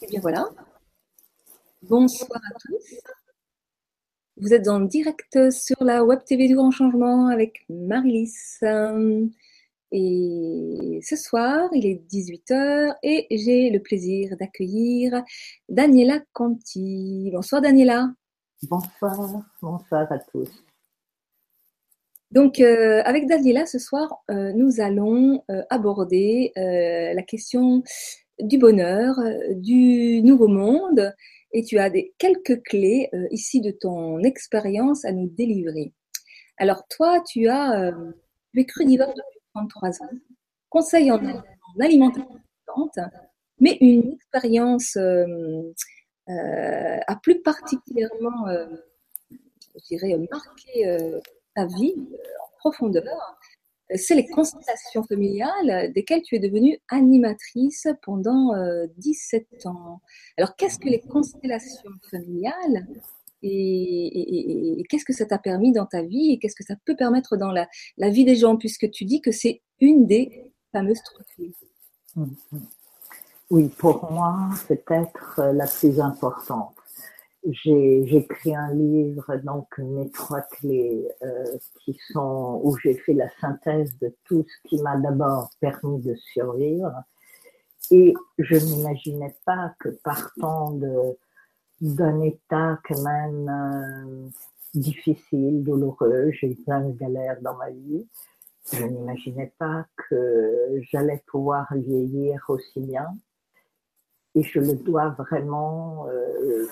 Et bien voilà. Bonsoir à tous. Vous êtes en direct sur la Web TV du Grand Changement avec Marilys. Et ce soir, il est 18h et j'ai le plaisir d'accueillir Daniela Conti. Bonsoir Daniela. Bonsoir, bonsoir à tous. Donc, euh, avec Daniela, ce soir, euh, nous allons euh, aborder la question du bonheur, du nouveau monde, et tu as des, quelques clés ici de ton expérience à nous délivrer. Alors, toi, tu as vécu divers depuis 33 ans, conseil en, alimentation, mais une expérience a plus particulièrement, je dirais, marqué ta vie euh, en profondeur, c'est les constellations familiales desquelles tu es devenue animatrice pendant 17 euh, ans. Alors, qu'est-ce que les constellations familiales et, qu'est-ce que ça t'a permis dans ta vie et qu'est-ce que ça peut permettre dans la, la vie des gens, puisque tu dis que c'est une des fameuses structures? Mm-hmm. Oui, pour moi, c'est peut-être la plus importante j'ai écrit un livre, donc mes trois clés, qui sont où j'ai fait la synthèse de tout ce qui m'a d'abord permis de survivre. Et je n'imaginais pas que partant d'un état quand même euh, difficile, douloureux, j'ai eu plein de galères dans ma vie. Je n'imaginais pas que j'allais pouvoir vieillir aussi bien. Et je le dois vraiment euh,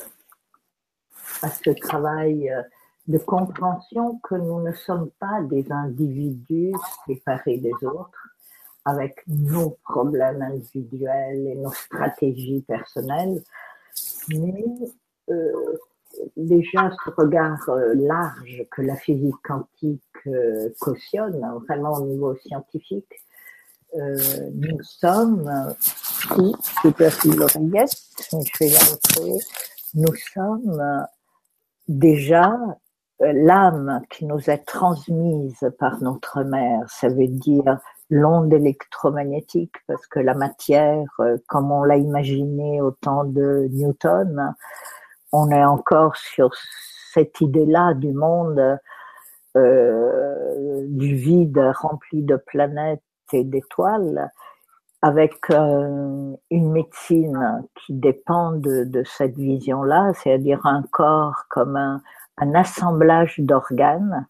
à ce travail euh, de compréhension que nous ne sommes pas des individus séparés des autres, avec nos problèmes individuels et nos stratégies personnelles, mais euh, déjà ce regard euh, large que la physique quantique cautionne, vraiment au niveau scientifique, nous sommes, si, je peux l'oreillette, je vais la nous sommes déjà euh, l'âme qui nous est transmise par notre mère, ça veut dire l'onde électromagnétique, parce que la matière, euh, comme on l'a imaginé au temps de Newton, on est encore sur cette idée-là du monde, euh, du vide rempli de planètes et d'étoiles, avec une médecine qui dépend de, cette vision-là, c'est-à-dire un corps comme un, assemblage d'organes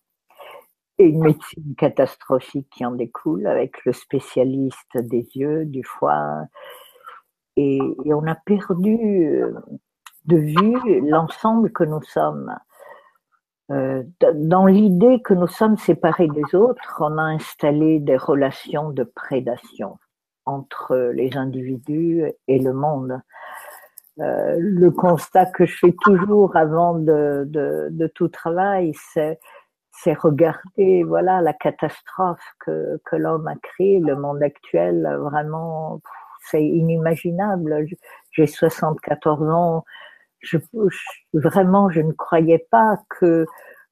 et une médecine catastrophique qui en découle avec le spécialiste des yeux, du foie. Et, on a perdu de vue l'ensemble que nous sommes. Euh, dans l'idée que nous sommes séparés des autres, on a installé des relations de prédation entre les individus et le monde. Euh, le constat que je fais toujours avant de, de, tout travail, c'est c'est regarder voilà la catastrophe que, que l'homme a créée, le monde actuel, vraiment, c'est inimaginable. J'ai 74 ans, je, vraiment, je ne croyais pas que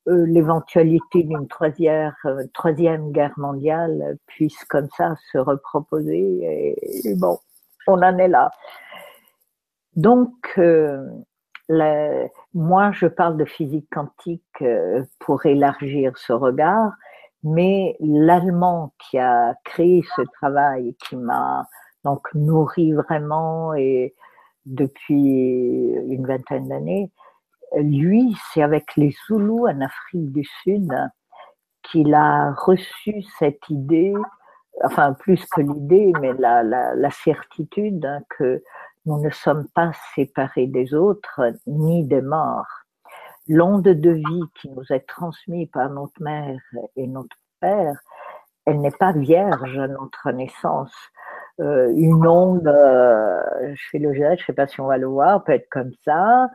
l'éventualité d'une troisième, euh, troisième guerre mondiale puisse comme ça se reproposer. Et, bon, on en est là. Donc, euh, moi, je parle de physique quantique pour élargir ce regard, mais l'allemand qui a créé ce travail, qui m'a donc nourri vraiment et depuis une vingtaine d'années, lui, c'est avec les Zoulous en Afrique du Sud qu'il a reçu cette idée, enfin plus que l'idée, mais la, certitude que nous ne sommes pas séparés des autres ni des morts. L'onde de vie qui nous est transmise par notre mère et notre père, elle n'est pas vierge à notre naissance. Euh, une onde, euh, fais le je ne sais pas si on va le voir, peut être comme ça,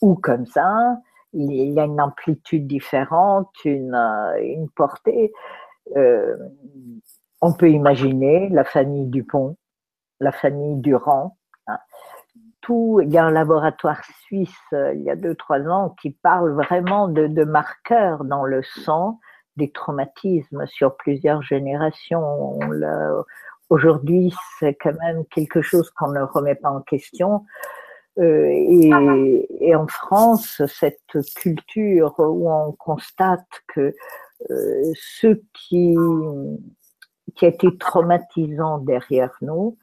ou comme ça. Il y a une amplitude différente, une, euh, une portée. Euh, on peut imaginer la famille Dupont, la famille Durand. Hein. Tout, il y a un laboratoire suisse euh, il y a deux trois ans qui parle vraiment de, de marqueurs dans le sang des traumatismes sur plusieurs générations. Aujourd'hui, c'est quand même quelque chose qu'on ne remet pas en question. Et, et, en France, cette culture où on constate que ce qui, a été traumatisant derrière nous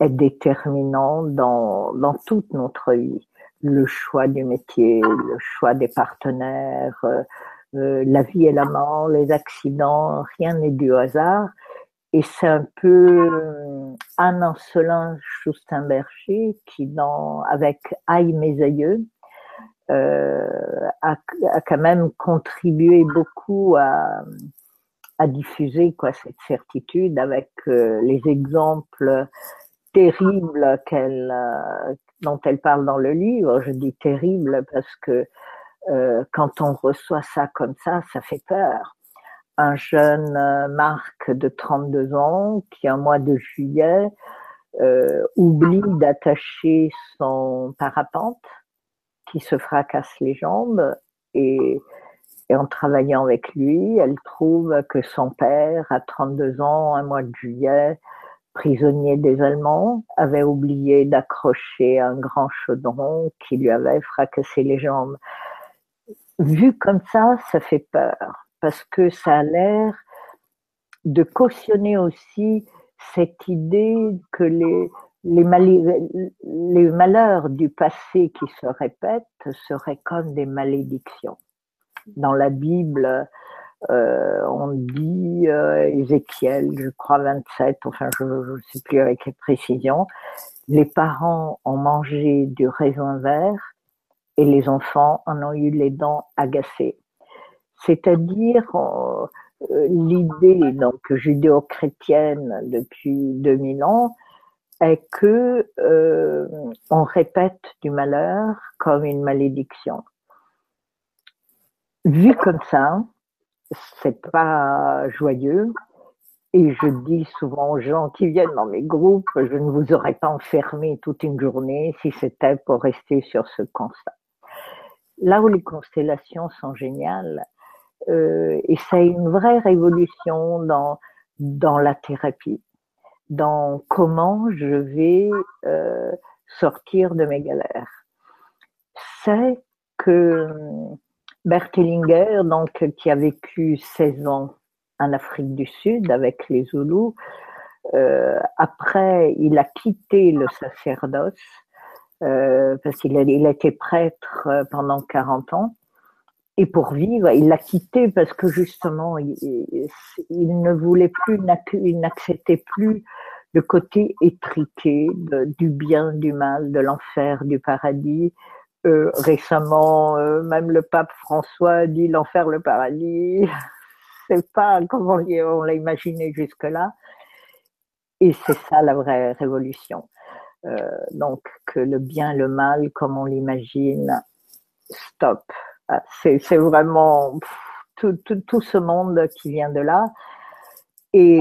est déterminant dans, dans toute notre vie. Le choix du métier, le choix des partenaires, euh, la vie et la mort, les accidents, rien n'est du hasard. Et c'est un peu euh, Anne Ancelin Schustenberger qui, dans, avec Aïe mes aïeux, euh, a, quand même contribué beaucoup à, diffuser quoi cette certitude avec euh, les exemples terribles dont elle parle dans le livre. Je dis terrible parce que quand on reçoit ça comme ça, ça fait peur. Un jeune euh, Marc de 32 ans qui, un mois de juillet, euh, oublie d'attacher son parapente, qui se fracasse les jambes et, et, en travaillant avec lui, elle trouve que son père, à 32 ans, un mois de juillet, prisonnier des Allemands, avait oublié d'accrocher un grand chaudron qui lui avait fracassé les jambes. Vu comme ça, ça fait peur, parce que ça a l'air de cautionner aussi cette idée que les, les, les, malheurs du passé qui se répètent seraient comme des malédictions. Dans la Bible, euh, on dit, euh, Ézéchiel, je crois 27, enfin je ne sais plus avec quelle précision, les parents ont mangé du raisin vert et les enfants en ont eu les dents agacées. C'est-à-dire euh, l'idée donc judéo-chrétienne depuis 2000 ans est que euh, on répète du malheur comme une malédiction. Vu comme ça, c'est pas joyeux. Et je dis souvent aux gens qui viennent dans mes groupes, je ne vous aurais pas enfermé toute une journée si c'était pour rester sur ce constat là où les constellations sont géniales, et c'est une vraie révolution dans, dans la thérapie, dans comment je vais euh, sortir de mes galères. C'est que Bert Hellinger, donc, qui a vécu 16 ans en Afrique du Sud avec les Zoulous, euh, après, il a quitté le sacerdoce euh, parce qu'il a, été prêtre euh, pendant 40 ans. Et pour vivre, il l'a quitté parce que justement, il, ne voulait plus, il n'acceptait plus le côté étriqué du bien, du mal, de l'enfer, du paradis. Euh, récemment, euh, même le pape François dit l'enfer, le paradis. C'est pas comme on, on l'a imaginé jusque-là. Et c'est ça la vraie révolution. Euh, donc que le bien, le mal, comme on l'imagine, stop. Ah, c'est vraiment tout, ce monde qui vient de là. Et,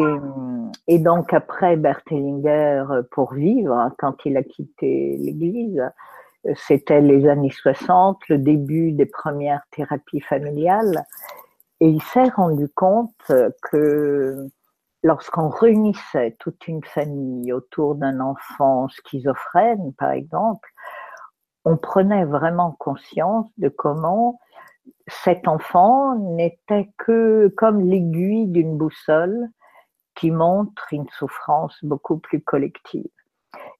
et donc après Berthellinger, pour vivre, quand il a quitté l'Église, c'était les années 60, le début des premières thérapies familiales. Et il s'est rendu compte que lorsqu'on réunissait toute une famille autour d'un enfant schizophrène, par exemple, on prenait vraiment conscience de comment cet enfant n'était que comme l'aiguille d'une boussole qui montre une souffrance beaucoup plus collective.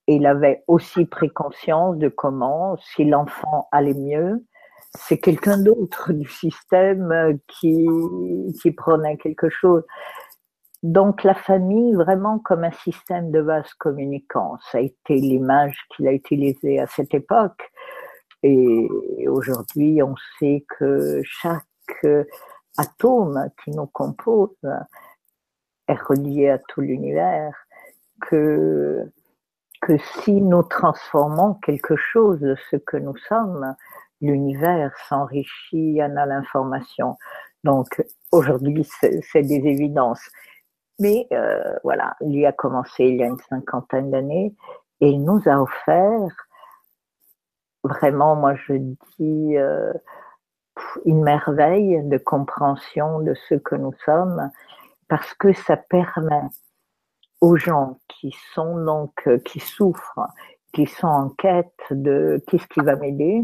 Et il avait aussi pris conscience de comment, si l'enfant allait mieux, c'est quelqu'un d'autre du système qui, qui prenait quelque chose. Donc la famille vraiment comme un système de vase communicant, ça a été l'image qu'il a utilisée à cette époque. Et aujourd'hui, on sait que chaque atome qui nous compose est relié à tout l'univers, que, que si nous transformons quelque chose de ce que nous sommes, l'univers s'enrichit en a l'information. Donc aujourd'hui, c'est des évidences. Mais euh, voilà, lui a commencé il y a une cinquantaine d'années et il nous a offert vraiment, moi je dis, euh, une merveille de compréhension de ce que nous sommes parce que ça permet aux gens qui sont donc, euh, qui souffrent, qui sont en quête de qu'est-ce qui va m'aider.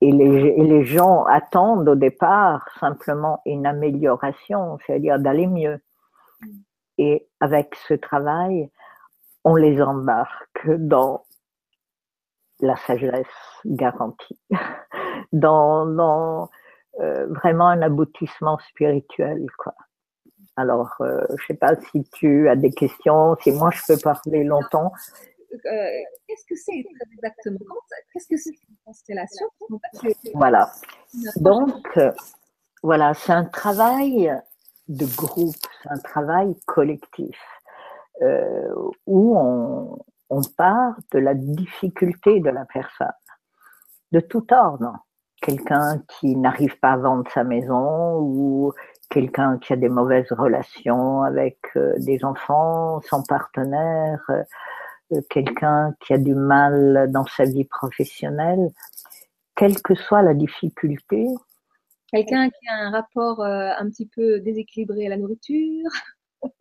Et les, les, gens attendent au départ simplement une amélioration, c'est-à-dire d'aller mieux. Et avec ce travail, on les embarque dans la sagesse garantie, dans, dans euh, vraiment un aboutissement spirituel. Quoi. Alors, euh, je ne sais pas si tu as des questions, si moi je peux parler longtemps. Euh, qu'est-ce que c'est exactement? Qu'est-ce que c'est une constellation? Voilà. Donc, voilà, c'est un travail de groupe, c'est un travail collectif où on, on part de la difficulté de la personne, de tout ordre. Quelqu'un qui n'arrive pas à vendre sa maison ou quelqu'un qui a des mauvaises relations avec euh, des enfants, son partenaire, euh, quelqu'un qui a du mal dans sa vie professionnelle, quelle que soit la difficulté. Quelqu'un qui a un rapport euh, un petit peu déséquilibré à la nourriture.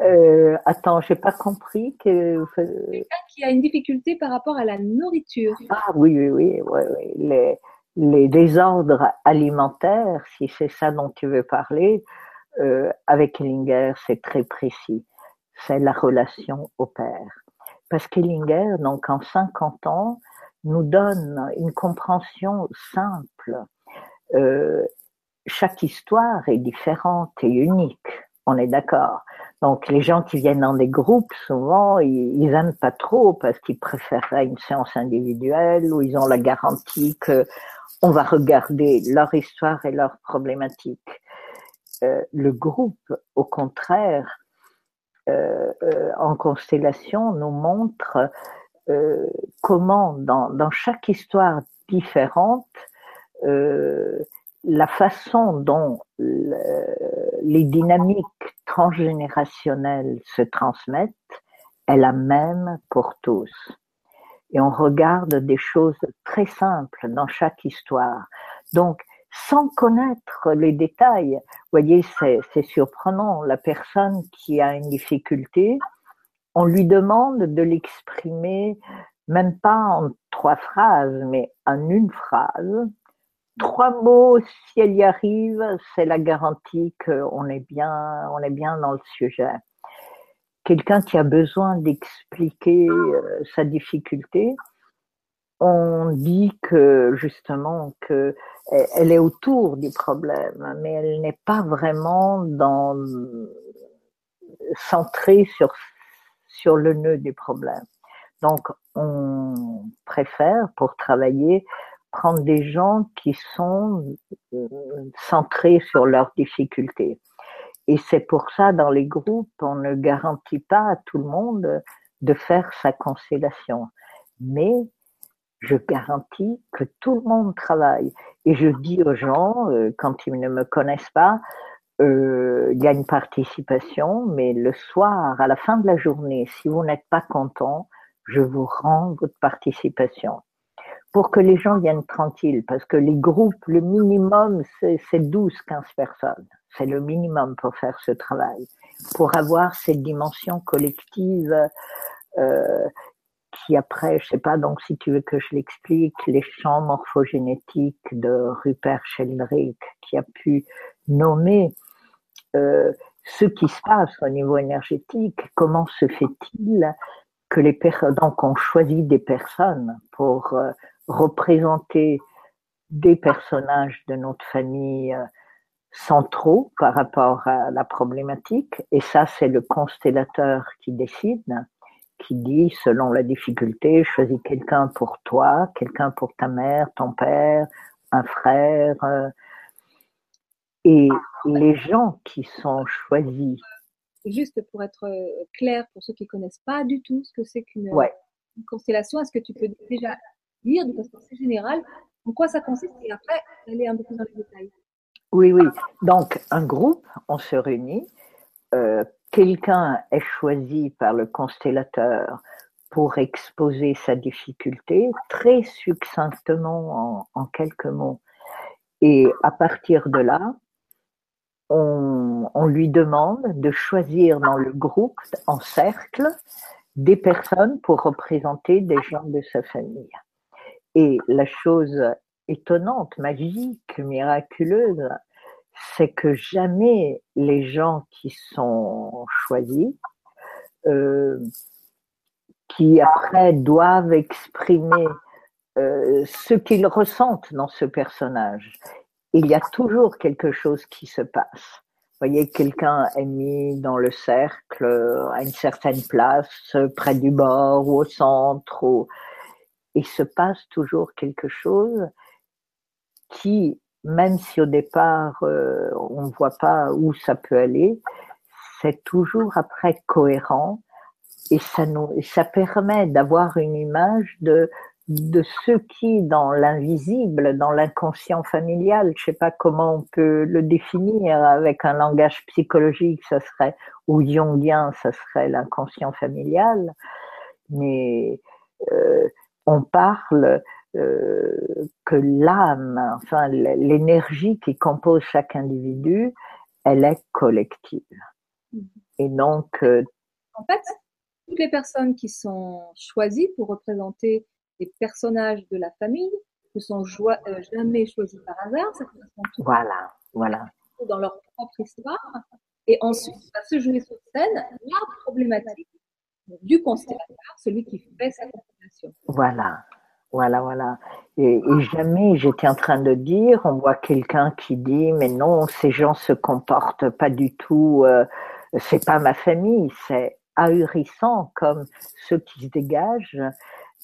Euh, attends, j'ai pas compris que. Quelqu'un qui a une difficulté par rapport à la nourriture. Ah oui, oui, oui, oui, oui. Les, les désordres alimentaires, si c'est ça dont tu veux parler, euh, avec Ellinger, c'est très précis. C'est la relation au père. Parce qu'Ellinger, donc en 50 ans, nous donne une compréhension simple. Euh, chaque histoire est différente et unique, on est d'accord. Donc les gens qui viennent dans des groupes, souvent, ils, n'aiment pas trop parce qu'ils préfèrent une séance individuelle où ils ont la garantie que on va regarder leur histoire et leurs problématiques. Euh, le groupe, au contraire, euh, euh, en constellation, nous montre comment, dans, dans, chaque histoire différente, la façon dont les dynamiques transgénérationnelles se transmettent est la même pour tous. Et on regarde des choses très simples dans chaque histoire. Donc, sans connaître les détails, vous voyez, c'est surprenant. La personne qui a une difficulté, on lui demande de l'exprimer même pas en trois phrases, mais en une phrase, trois mots, si elle y arrive, c'est la garantie qu'on est bien, on est bien dans le sujet. Quelqu'un qui a besoin d'expliquer euh, sa difficulté, on dit que justement que elle est autour du problème, mais elle n'est pas vraiment dans centrée sur sur le nœud du problème. Donc on préfère pour travailler prendre des gens qui sont euh, centrés sur leurs difficultés. Et c'est pour ça, dans les groupes, on ne garantit pas à tout le monde de faire sa constellation. Mais je garantis que tout le monde travaille. Et je dis aux gens, euh, quand ils ne me connaissent pas, euh, il y a une participation, mais le soir, à la fin de la journée, si vous n'êtes pas content, je vous rends votre participation pour que les gens viennent tranquilles, parce que les groupes, le minimum, c'est 12-15 personnes. C'est le minimum pour faire ce travail, pour avoir cette dimension collective euh, qui après, je sais pas, donc si tu veux que je l'explique, les champs morphogénétiques de Rupert Sheldrake, qui a pu nommer euh, ce qui se passe au niveau énergétique, comment se fait-il que les personnes, donc on choisit des personnes pour euh, représenter des personnages de notre famille euh, centraux par rapport à la problématique. Et ça, c'est le constellateur qui décide, qui dit, selon la difficulté, choisis quelqu'un pour toi, quelqu'un pour ta mère, ton père, un frère. Euh. Et les gens qui sont choisis. Juste pour être euh, clair, pour ceux qui connaissent pas du tout ce que c'est qu'une constellation, est-ce que tu peux déjà de façon assez générale en quoi ça consiste et après aller un peu dans les détails. Oui, oui. Donc, un groupe, on se réunit. Euh, quelqu'un est choisi par le constellateur pour exposer sa difficulté très succinctement en, quelques mots. Et à partir de là, on, lui demande de choisir dans le groupe, en cercle, des personnes pour représenter des gens de sa famille. Et la chose étonnante, magique, miraculeuse, c'est que jamais les gens qui sont choisis, euh, qui après doivent exprimer euh, ce qu'ils ressentent dans ce personnage, il y a toujours quelque chose qui se passe. Vous voyez, quelqu'un est mis dans le cercle, à une certaine place, près du bord ou au centre, ou... il se passe toujours quelque chose qui, même si au départ euh, on ne voit pas où ça peut aller, c'est toujours après cohérent et ça, nous, ça permet d'avoir une image de, de ce qui, dans l'invisible, dans l'inconscient familial, je ne sais pas comment on peut le définir avec un langage psychologique, ça serait, ou jungien, ça serait l'inconscient familial, mais euh, on parle euh, que l'âme, enfin l'énergie qui compose chaque individu, elle est collective. Et donc, euh, en fait, toutes les personnes qui sont choisies pour représenter des personnages de la famille ne sont euh, jamais choisis par hasard. Ça voilà, voilà. Dans leur propre histoire. Et ensuite, va se jouer sur scène la problématique du constellateur, celui qui fait sa constellation. Voilà. Voilà, voilà. Et, jamais j'étais en train de dire, on voit quelqu'un qui dit, mais non, ces gens se comportent pas du tout, euh, c'est pas ma famille, c'est ahurissant comme ceux qui se dégagent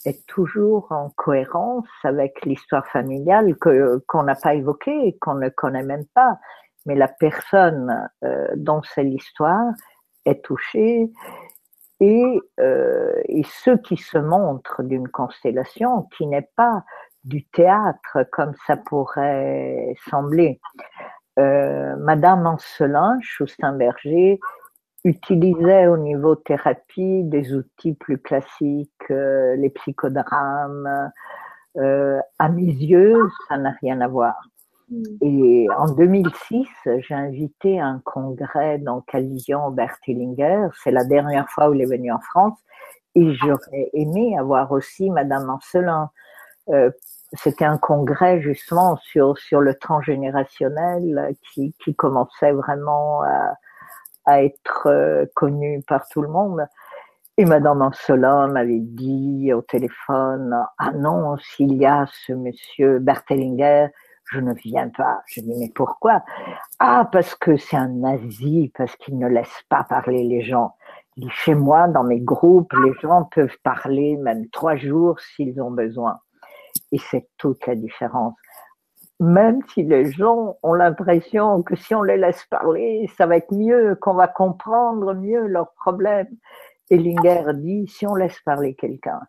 est toujours en cohérence avec l'histoire familiale que qu'on n'a pas évoquée, qu'on ne connaît même pas, mais la personne euh, dont c'est l'histoire est touchée et, euh, et ceux qui se montrent d'une constellation qui n'est pas du théâtre comme ça pourrait sembler. Euh, Madame Ancelin, Choustin-Berger, utilisait au niveau thérapie des outils plus classiques, euh, les psychodrames. Euh, à mes yeux, ça n'a rien à voir. Et en 2006, j'ai invité un congrès dans Calision Bertelinger. C'est la dernière fois où il est venu en France. Et j'aurais aimé avoir aussi Madame Ancelin. Euh, c'était un congrès justement sur, sur le transgénérationnel qui, qui commençait vraiment à, à être euh, connu par tout le monde. Et Madame Ancelin m'avait dit au téléphone, ah non, s'il y a ce monsieur Bertelinger, je ne viens pas. Je dis, mais pourquoi? Ah, parce que c'est un nazi, parce qu'il ne laisse pas parler les gens. chez moi, dans mes groupes, les gens peuvent parler même trois jours s'ils ont besoin. Et c'est toute la différence. Même si les gens ont l'impression que si on les laisse parler, ça va être mieux, qu'on va comprendre mieux leurs problèmes. Ellinger dit, si on laisse parler quelqu'un,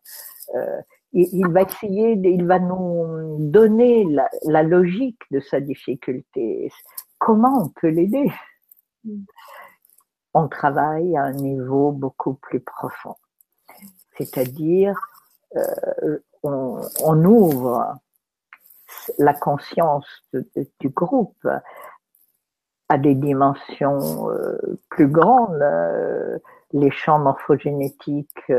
euh, il va essayer, il va nous donner la, logique de sa difficulté. Comment on peut l'aider? On travaille à un niveau beaucoup plus profond. C'est-à-dire, euh, on, ouvre la conscience du groupe à des dimensions euh, plus grandes. Euh, les champs morphogénétiques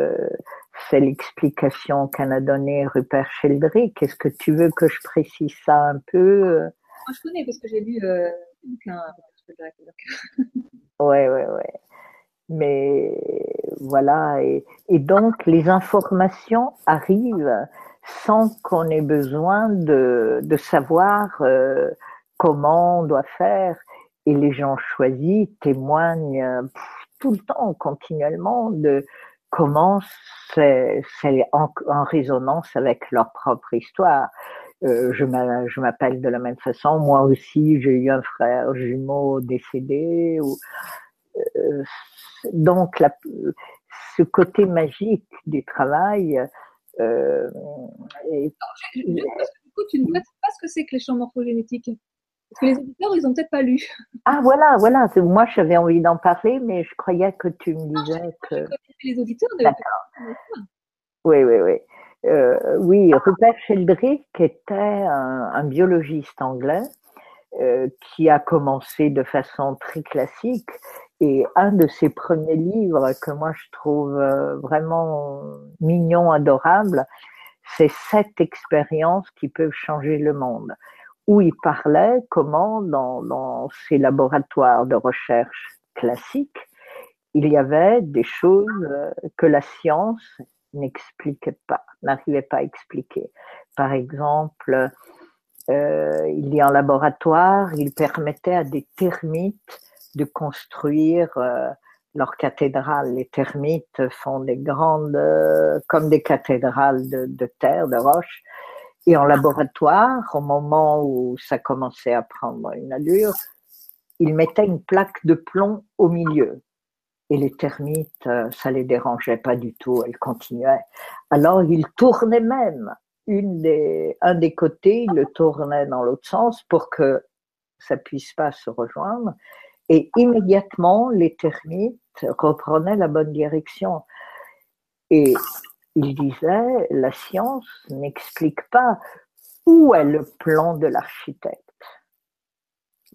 c'est l'explication qu'en a donnée Rupert Sheldrake. Est-ce que tu veux que je précise ça un peu? Moi, je connais parce que j'ai lu euh, Rupert ouais, ouais, ouais. Mais voilà, et, donc les informations arrivent sans qu'on ait besoin de, de savoir euh, comment on doit faire. Et les gens choisis témoignent tout le temps, continuellement, de, comment c'est en, résonance avec leur propre histoire. Euh, je m'appelle de la même façon. Moi aussi, j'ai eu un frère jumeau décédé. Euh, donc, ce côté magique du travail. Euh, et, du coup, tu ne sais pas ce que c'est que les champs morphogénétiques parce que les auditeurs, ils n'ont peut-être pas lu. Ah, voilà, voilà. Moi, j'avais envie d'en parler, mais je croyais que tu me disais que. Les auditeurs D'accord. Oui, oui, oui. Euh, oui, Rupert Sheldrake était un, biologiste anglais euh, qui a commencé de façon très classique Et un de ses premiers livres que moi je trouve vraiment mignon, adorable, c'est cette expérience qui peut changer le monde, où il parlait comment dans, dans ces laboratoires de recherche classiques, il y avait des choses que la science n'expliquait pas, n'arrivait pas à expliquer. Par exemple, euh, il y a un laboratoire, il permettait à des termites de construire euh, leur cathédrale. Les termites font des grandes, euh, comme des cathédrales de, terre, de roche. Et en laboratoire, au moment où ça commençait à prendre une allure, il mettait une plaque de plomb au milieu. Et les termites, ça les dérangeait pas du tout, elles continuaient. Alors il tournait même un des côtés, il le tournait dans l'autre sens pour que ça puisse pas se rejoindre. Et immédiatement, les termites reprenaient la bonne direction. Et il disait, la science n'explique pas où est le plan de l'architecte.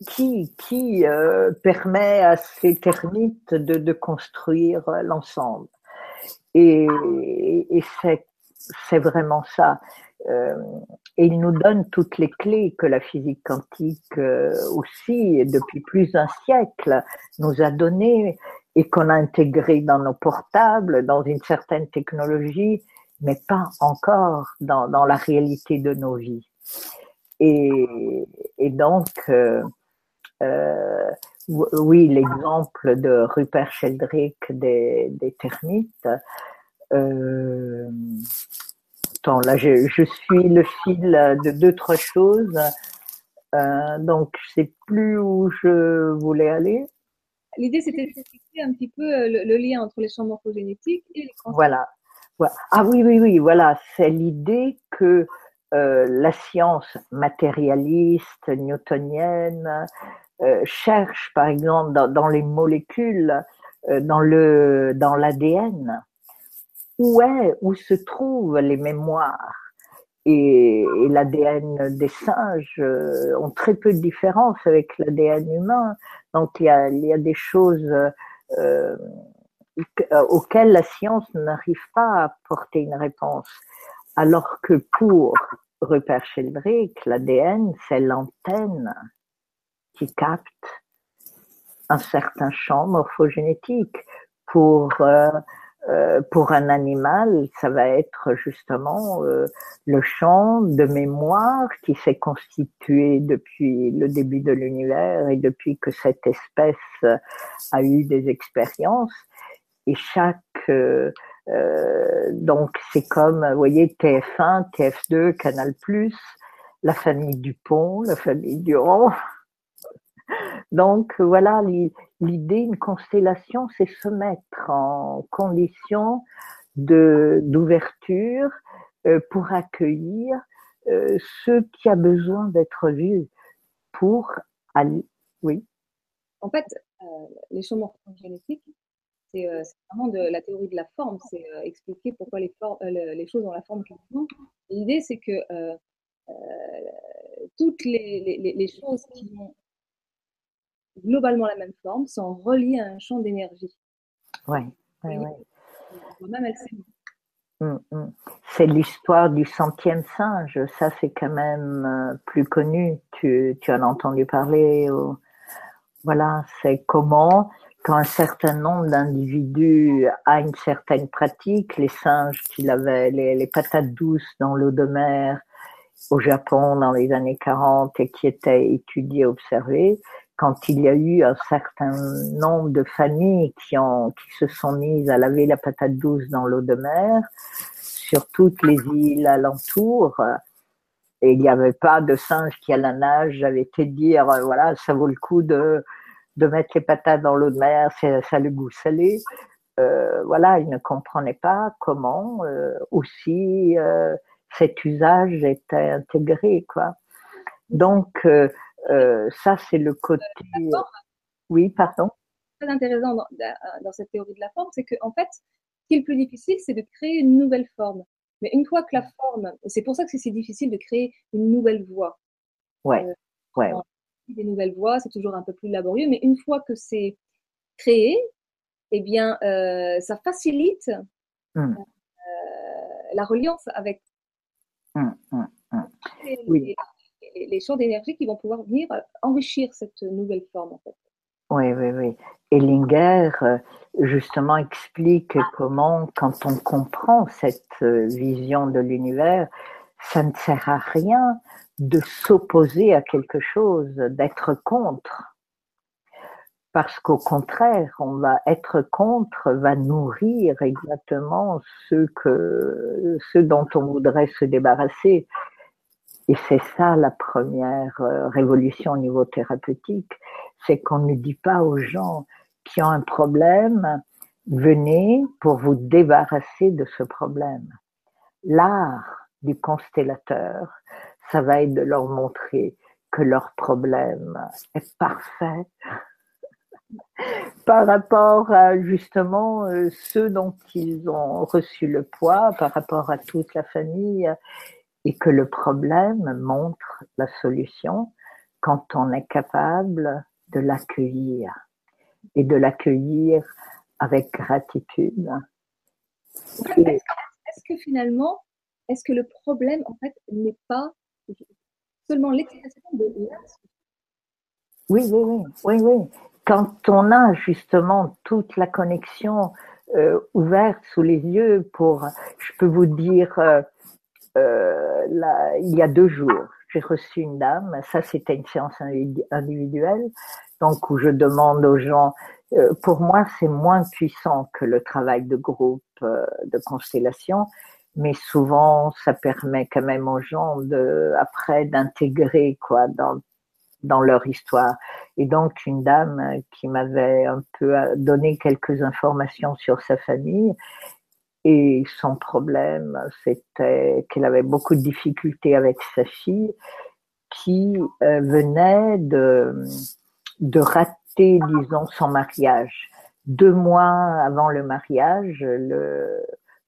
Qui, qui euh, permet à ces termites de, de construire l'ensemble? Et, c'est vraiment ça. Euh, et il nous donne toutes les clés que la physique quantique euh, aussi, depuis plus d'un siècle, nous a données et qu'on a intégrées dans nos portables, dans une certaine technologie, mais pas encore dans, dans la réalité de nos vies. Et, et donc, euh, euh oui, l'exemple de Rupert Sheldrake des, des termites, euh, là, je, suis le fil de deux, trois choses. Euh, donc, je sais plus où je voulais aller. L'idée, c'était d'expliquer un petit peu euh, le, lien entre les champs morphogénétiques et les Voilà. Ah oui, oui, oui, voilà. C'est l'idée que euh, la science matérialiste, newtonienne, cherche, par exemple, dans, les molécules, dans le dans l'ADN, où est, où se trouvent les mémoires? Et, l'ADN des singes euh, ont très peu de différence avec l'ADN humain. Donc il y a, il y a des choses euh, auxquelles la science n'arrive pas à apporter une réponse. Alors que pour Rupert Sheldrake, l'ADN, c'est l'antenne qui capte un certain champ morphogénétique. Pour euh, euh, pour un animal, ça va être justement euh, le champ de mémoire qui s'est constitué depuis le début de l'univers et depuis que cette espèce a eu des expériences. Et chaque euh, donc c'est comme, vous voyez, TF1, TF2, Canal+, la famille Dupont, la famille Durand. Donc voilà, l'idée, une constellation, c'est se mettre en condition d'ouverture euh, pour accueillir euh, ce qui a besoin d'être vu pour aller. Oui. En fait, euh, les champs morphogénétiques, c'est vraiment de la théorie de la forme, c'est expliquer pourquoi les, les choses ont la forme qu'elles ont. L'idée, c'est que toutes les, les, les, choses qui ont globalement la même forme sont reliées à un champ d'énergie. Oui, oui, oui. Même hum, hum. C'est l'histoire du centième singe. Ça, c'est quand même euh, plus connu. Tu, tu en as entendu parler. Voilà, c'est comment, quand un certain nombre d'individus a une certaine pratique, les singes qui avaient les, les patates douces dans l'eau de mer au Japon dans les années 40 et qui étaient étudiés, observés, quand il y a eu un certain nombre de familles qui, ont, qui se sont mises à laver la patate douce dans l'eau de mer, sur toutes les îles alentours, et il n'y avait pas de singe qui à la nage, j'avais été dire, voilà, ça vaut le coup de, de mettre les patates dans l'eau de mer, ça a le goût salé. Euh, voilà, ils ne comprenaient pas comment euh, aussi euh, cet usage était intégré, quoi. Donc, euh, euh, ça, c'est le côté. Oui, pardon. Très intéressant dans, dans, cette théorie de la forme, c'est qu'en en fait, ce qui est le plus difficile, c'est de créer une nouvelle forme. Mais une fois que la forme, c'est pour ça que c'est difficile de créer une nouvelle voix. Ouais. Euh, ouais. Des nouvelles voix, c'est toujours un peu plus laborieux, mais une fois que c'est créé, eh bien, ça facilite mmh. la reliance avec mmh, mmh, les, les, champs d'énergie qui vont pouvoir venir enrichir cette nouvelle forme, en fait. Oui, oui, oui. Ellinger, justement, explique comment, quand on comprend cette vision de l'univers, ça ne sert à rien de s'opposer à quelque chose, d'être contre. Parce qu'au contraire, on va être contre, va nourrir exactement ce que, ce dont on voudrait se débarrasser. Et c'est ça la première euh, révolution au niveau thérapeutique, c'est qu'on ne dit pas aux gens qui ont un problème, venez pour vous débarrasser de ce problème. L'art du constellateur, ça va être de leur montrer que leur problème est parfait par rapport à justement euh, ceux dont ils ont reçu le poids, par rapport à toute la famille, et que le problème montre la solution quand on est capable de l'accueillir et de l'accueillir avec gratitude. Est-ce que finalement, est-ce que le problème en fait n'est pas seulement l'expression de oui, oui, oui, oui. Quand on a justement toute la connexion euh, ouverte sous les yeux pour, je peux vous dire, euh, euh, là, il y a deux jours, j'ai reçu une dame, ça c'était une séance individuelle, donc où je demande aux gens, euh, pour moi c'est moins puissant que le travail de groupe euh, de constellation, mais souvent ça permet quand même aux gens de après d'intégrer quoi dans dans leur histoire. Et donc une dame qui m'avait un peu donné quelques informations sur sa famille et son problème, c'était qu'elle avait beaucoup de difficultés avec sa fille qui euh, venait de, de rater, disons, son mariage. Deux mois avant le mariage, le,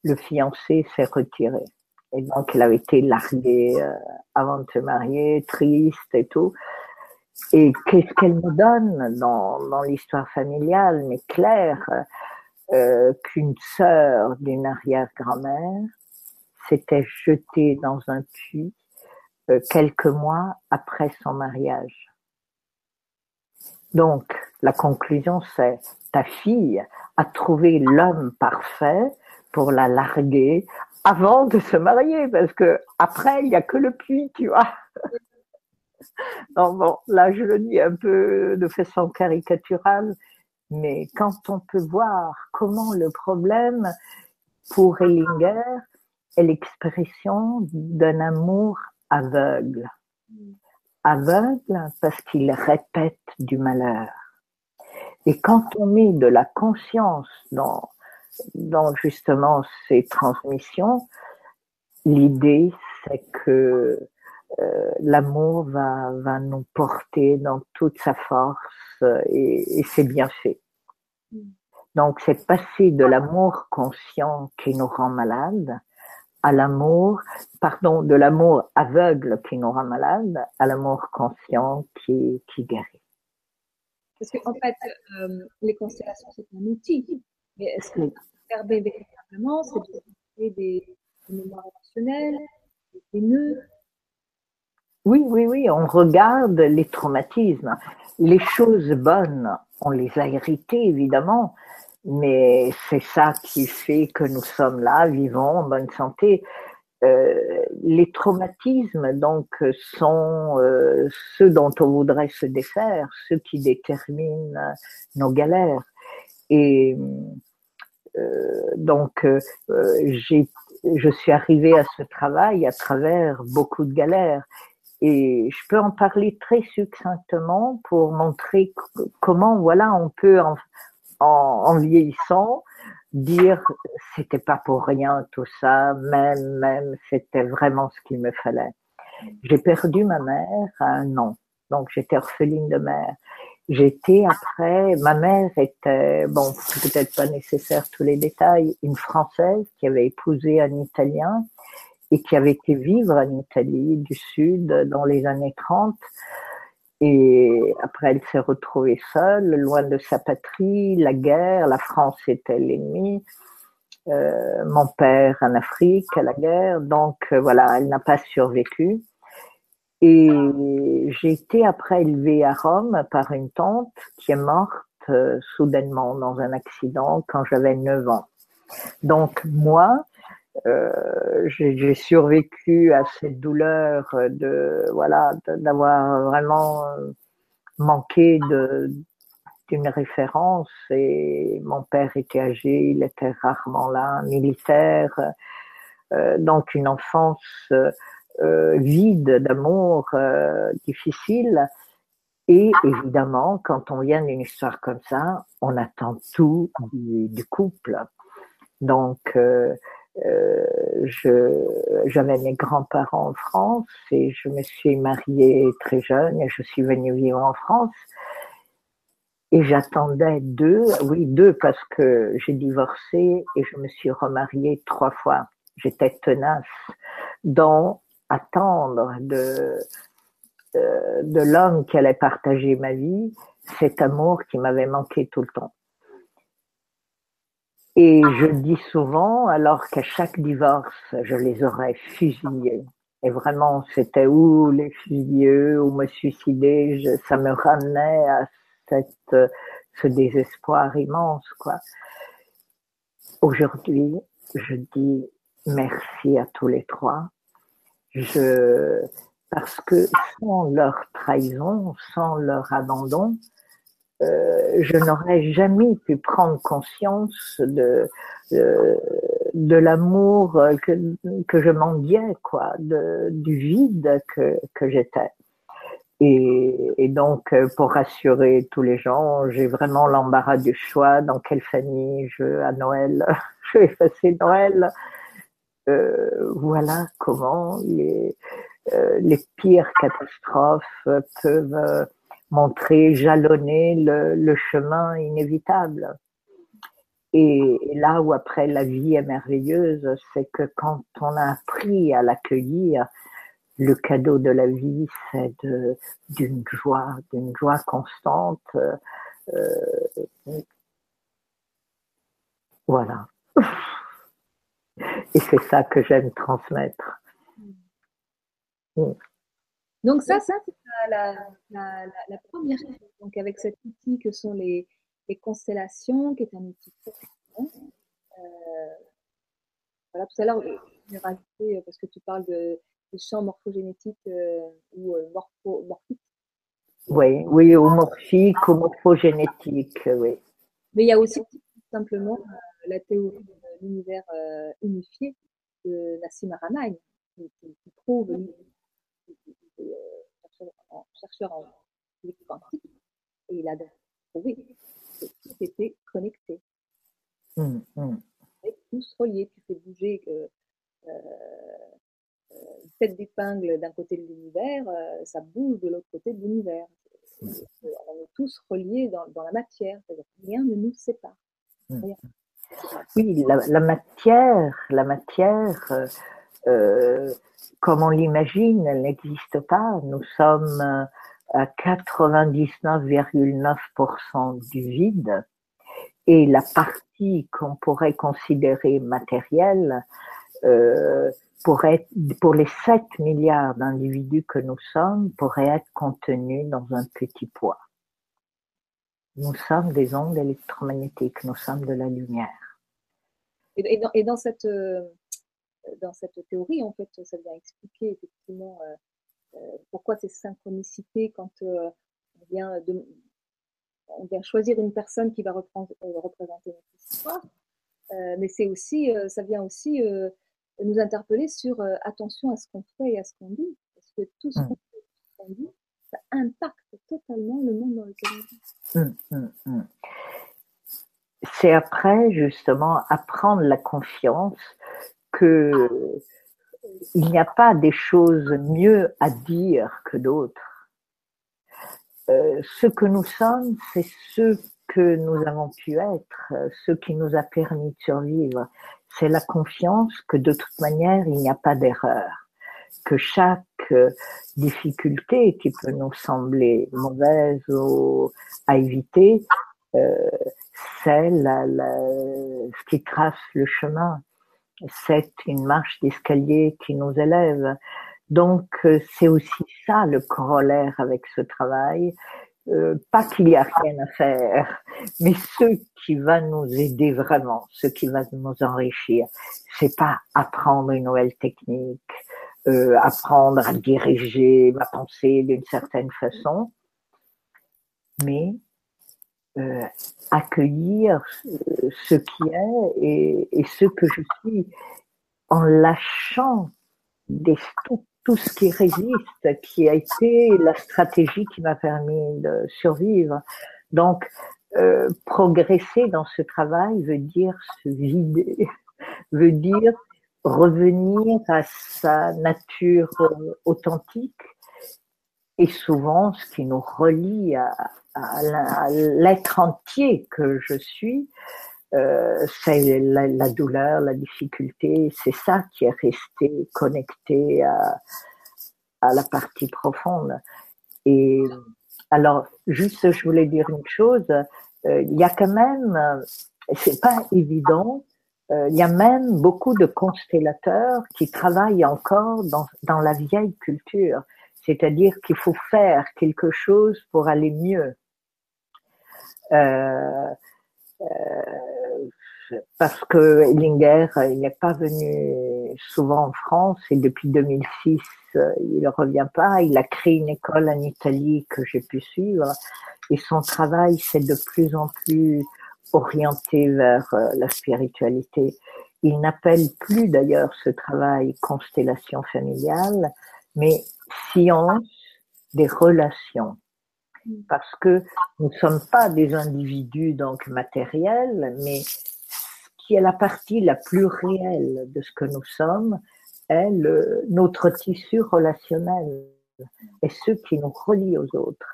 le fiancé s'est retiré. Et donc, elle avait été larguée euh, avant de se marier, triste et tout. Et qu'est-ce qu'elle me donne dans, dans l'histoire familiale, mais claire euh, qu'une sœur d'une arrière-grand-mère s'était jetée dans un puits euh, quelques mois après son mariage. Donc, la conclusion, c'est ta fille a trouvé l'homme parfait pour la larguer avant de se marier, parce que après, il n'y a que le puits, tu vois. bon, là, je le dis un peu de façon caricaturale, mais quand on peut voir comment le problème, pour Ellinger, est l'expression d'un amour aveugle. Aveugle parce qu'il répète du malheur. Et quand on met de la conscience dans, dans justement ces transmissions, l'idée c'est que euh, l'amour va, va nous porter dans toute sa force et, et c'est bien fait. Mm. Donc c'est passer de l'amour conscient qui nous rend malade à l'amour, pardon, de l'amour aveugle qui nous rend malade à l'amour conscient qui, qui guérit. Parce qu'en en fait, euh, les constellations, c'est un outil. Mais est-ce que observer véritablement, c'est des, des mémoires émotionnelles, des nœuds, oui, oui, oui, on regarde les traumatismes. Les choses bonnes, on les a héritées évidemment, mais c'est ça qui fait que nous sommes là, vivants, en bonne santé. Euh, les traumatismes, donc, sont euh, ceux dont on voudrait se défaire, ceux qui déterminent nos galères. Et euh, donc, j'ai, je suis arrivée à ce travail à travers beaucoup de galères. Et je peux en parler très succinctement pour montrer comment, voilà, on peut en, en, vieillissant dire c'était pas pour rien tout ça, même, même, c'était vraiment ce qu'il me fallait. J'ai perdu ma mère à un an, donc j'étais orpheline de mère. J'étais après, ma mère était, bon, peut-être pas nécessaire tous les détails, une Française qui avait épousé un Italien et qui avait été vivre en Italie du Sud dans les années 30. Et après, elle s'est retrouvée seule, loin de sa patrie, la guerre, la France était l'ennemi, euh, mon père en Afrique à la guerre, donc euh, voilà, elle n'a pas survécu. Et j'ai été après élevée à Rome par une tante qui est morte euh, soudainement dans un accident quand j'avais 9 ans. Donc moi, j'ai survécu à cette douleur de voilà d'avoir vraiment manqué de d'une référence et mon père était âgé, il était rarement là, militaire, euh, donc une enfance euh, vide d'amour, euh, difficile. Et évidemment, quand on vient d'une histoire comme ça, on attend tout du, du couple. Donc, euh, euh, j'avais mes grands-parents en France et je me suis mariée très jeune et je suis venue vivre en France. Et j'attendais deux, oui deux parce que j'ai divorcé et je me suis remariée trois fois. J'étais tenace dans attendre de euh, de l'homme qui allait partager ma vie, cet amour qui m'avait manqué tout le temps. Et je dis souvent, alors qu'à chaque divorce, je les aurais fusillés. Et vraiment, c'était où les fusilleux, ou me suicider, je, ça me ramenait à cette, ce désespoir immense, quoi. Aujourd'hui, je dis merci à tous les trois. Je, parce que sans leur trahison, sans leur abandon, euh, je n'aurais jamais pu prendre conscience de de, de l'amour que, que je mendiais, quoi, de, du vide que, que j'étais. Et, et, donc, pour rassurer tous les gens, j'ai vraiment l'embarras du choix dans quelle famille je à Noël? Je vais passer Noël. Euh, voilà comment les, euh, les pires catastrophes peuvent montrer, jalonner le, chemin inévitable. Et, là où après la vie est merveilleuse, c'est que quand on a appris à l'accueillir, le cadeau de la vie, c'est d'une joie, d'une joie constante. Euh, voilà. Et c'est ça que j'aime transmettre. Donc ça, ça c'est la, la, la, première chose. Donc avec cet outil que sont les, les constellations, qui est un outil très euh, voilà, tout à l'heure, j'ai rajouté, euh, parce que tu parles de, des champs morphogénétiques euh, ou euh, morpho, morphiques. Oui, oui, ou morphique ou morphogénétique, oui. Mais il y a aussi tout simplement euh, la théorie de l'univers euh, unifié de Nassim Haramein, qui, qui, qui prouve euh, chercheur en physique quantique, et il a prouvé que tout était connecté. Mmh, mmh. Et tous reliés, tu fais bouger euh, euh, une tête d'épingle d'un côté de l'univers, euh, ça bouge de l'autre côté de l'univers. Mmh. On est tous reliés dans, dans la matière, c'est-à-dire rien ne nous sépare. Rien. Oui, la, la, matière, la matière, euh, comme on l'imagine, elle n'existe pas. Nous sommes à 99,9% du vide et la partie qu'on pourrait considérer matérielle euh, pourrait, pour les 7 milliards d'individus que nous sommes, pourrait être contenue dans un petit poids. Nous sommes des ondes électromagnétiques, nous sommes de la lumière. Et, dans, et dans, cette, euh, dans cette théorie, en fait, ça vient expliquer effectivement euh, euh, pourquoi ces synchronicités quand euh, on vient de, on vient choisir une personne qui va reprendre, représenter notre histoire, euh, mais c'est aussi, euh, ça vient aussi nous interpeller sur attention à ce qu'on fait et à ce qu'on dit, parce que tout ce qu'on fait, et ce qu'on dit, ça impacte totalement le monde dans lequel on vit. Hum, hum. C'est après justement apprendre la confiance que il n'y a pas des choses mieux à dire que d'autres. Euh, ce que nous sommes, c'est ce que nous avons pu être, ce qui nous a permis de survivre. C'est la confiance que de toute manière, il n'y a pas d'erreur, que chaque difficulté qui peut nous sembler mauvaise ou à éviter, euh, c'est la, ce qui trace le chemin. C'est une marche d'escalier qui nous élève. Donc, euh, c'est aussi ça le corollaire avec ce travail. Euh, pas qu'il y a rien à faire, mais ce qui va nous aider vraiment, ce qui va nous enrichir, c'est pas apprendre une nouvelle technique, euh, apprendre à diriger ma pensée d'une certaine façon, mais euh, accueillir ce qui est et, et, ce que je suis en lâchant des, tout, tout ce qui résiste, qui a été la stratégie qui m'a permis de survivre. Donc, euh, progresser dans ce travail veut dire se vider, veut dire revenir à sa nature euh, authentique et souvent ce qui nous relie à, l'être entier que je suis, euh, c'est la, douleur, la difficulté, c'est ça qui est resté connecté à, la partie profonde. Et alors, juste, je voulais dire une chose, euh, il y a quand même, c'est pas évident, euh, il y a même beaucoup de constellateurs qui travaillent encore dans la vieille culture, c'est-à-dire qu'il faut faire quelque chose pour aller mieux. Euh, euh, parce que Ellinger, il n'est pas venu souvent en France et depuis 2006, il ne revient pas. Il a créé une école en Italie que j'ai pu suivre et son travail s'est de plus en plus orienté vers euh, la spiritualité. Il n'appelle plus d'ailleurs ce travail constellation familiale, mais science des relations. Parce que nous ne sommes pas des individus donc matériels, mais qui est la partie la plus réelle de ce que nous sommes est le, notre tissu relationnel et ce qui nous relie aux autres.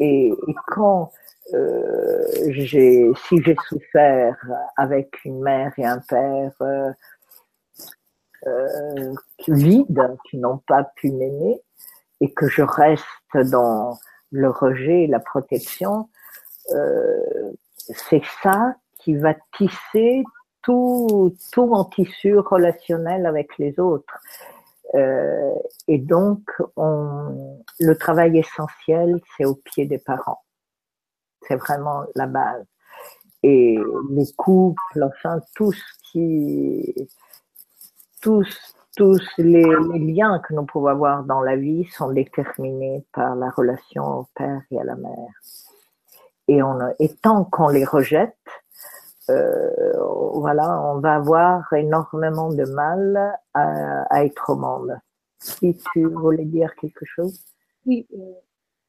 Et, et quand euh, j'ai, si j'ai souffert avec une mère et un père euh, euh, vides, qui n'ont pas pu m'aimer, et que je reste dans le rejet et la protection, euh, c'est ça qui va tisser tout, tout mon tissu relationnel avec les autres. Euh, et donc, on, le travail essentiel, c'est au pied des parents. C'est vraiment la base. Et les couples, enfin, tout ce qui, tous, tous les, les, liens que nous pouvons avoir dans la vie sont déterminés par la relation au père et à la mère. Et, on, et tant qu'on les rejette, euh, voilà, on va avoir énormément de mal à, à, être au monde. Si tu voulais dire quelque chose? Oui, euh,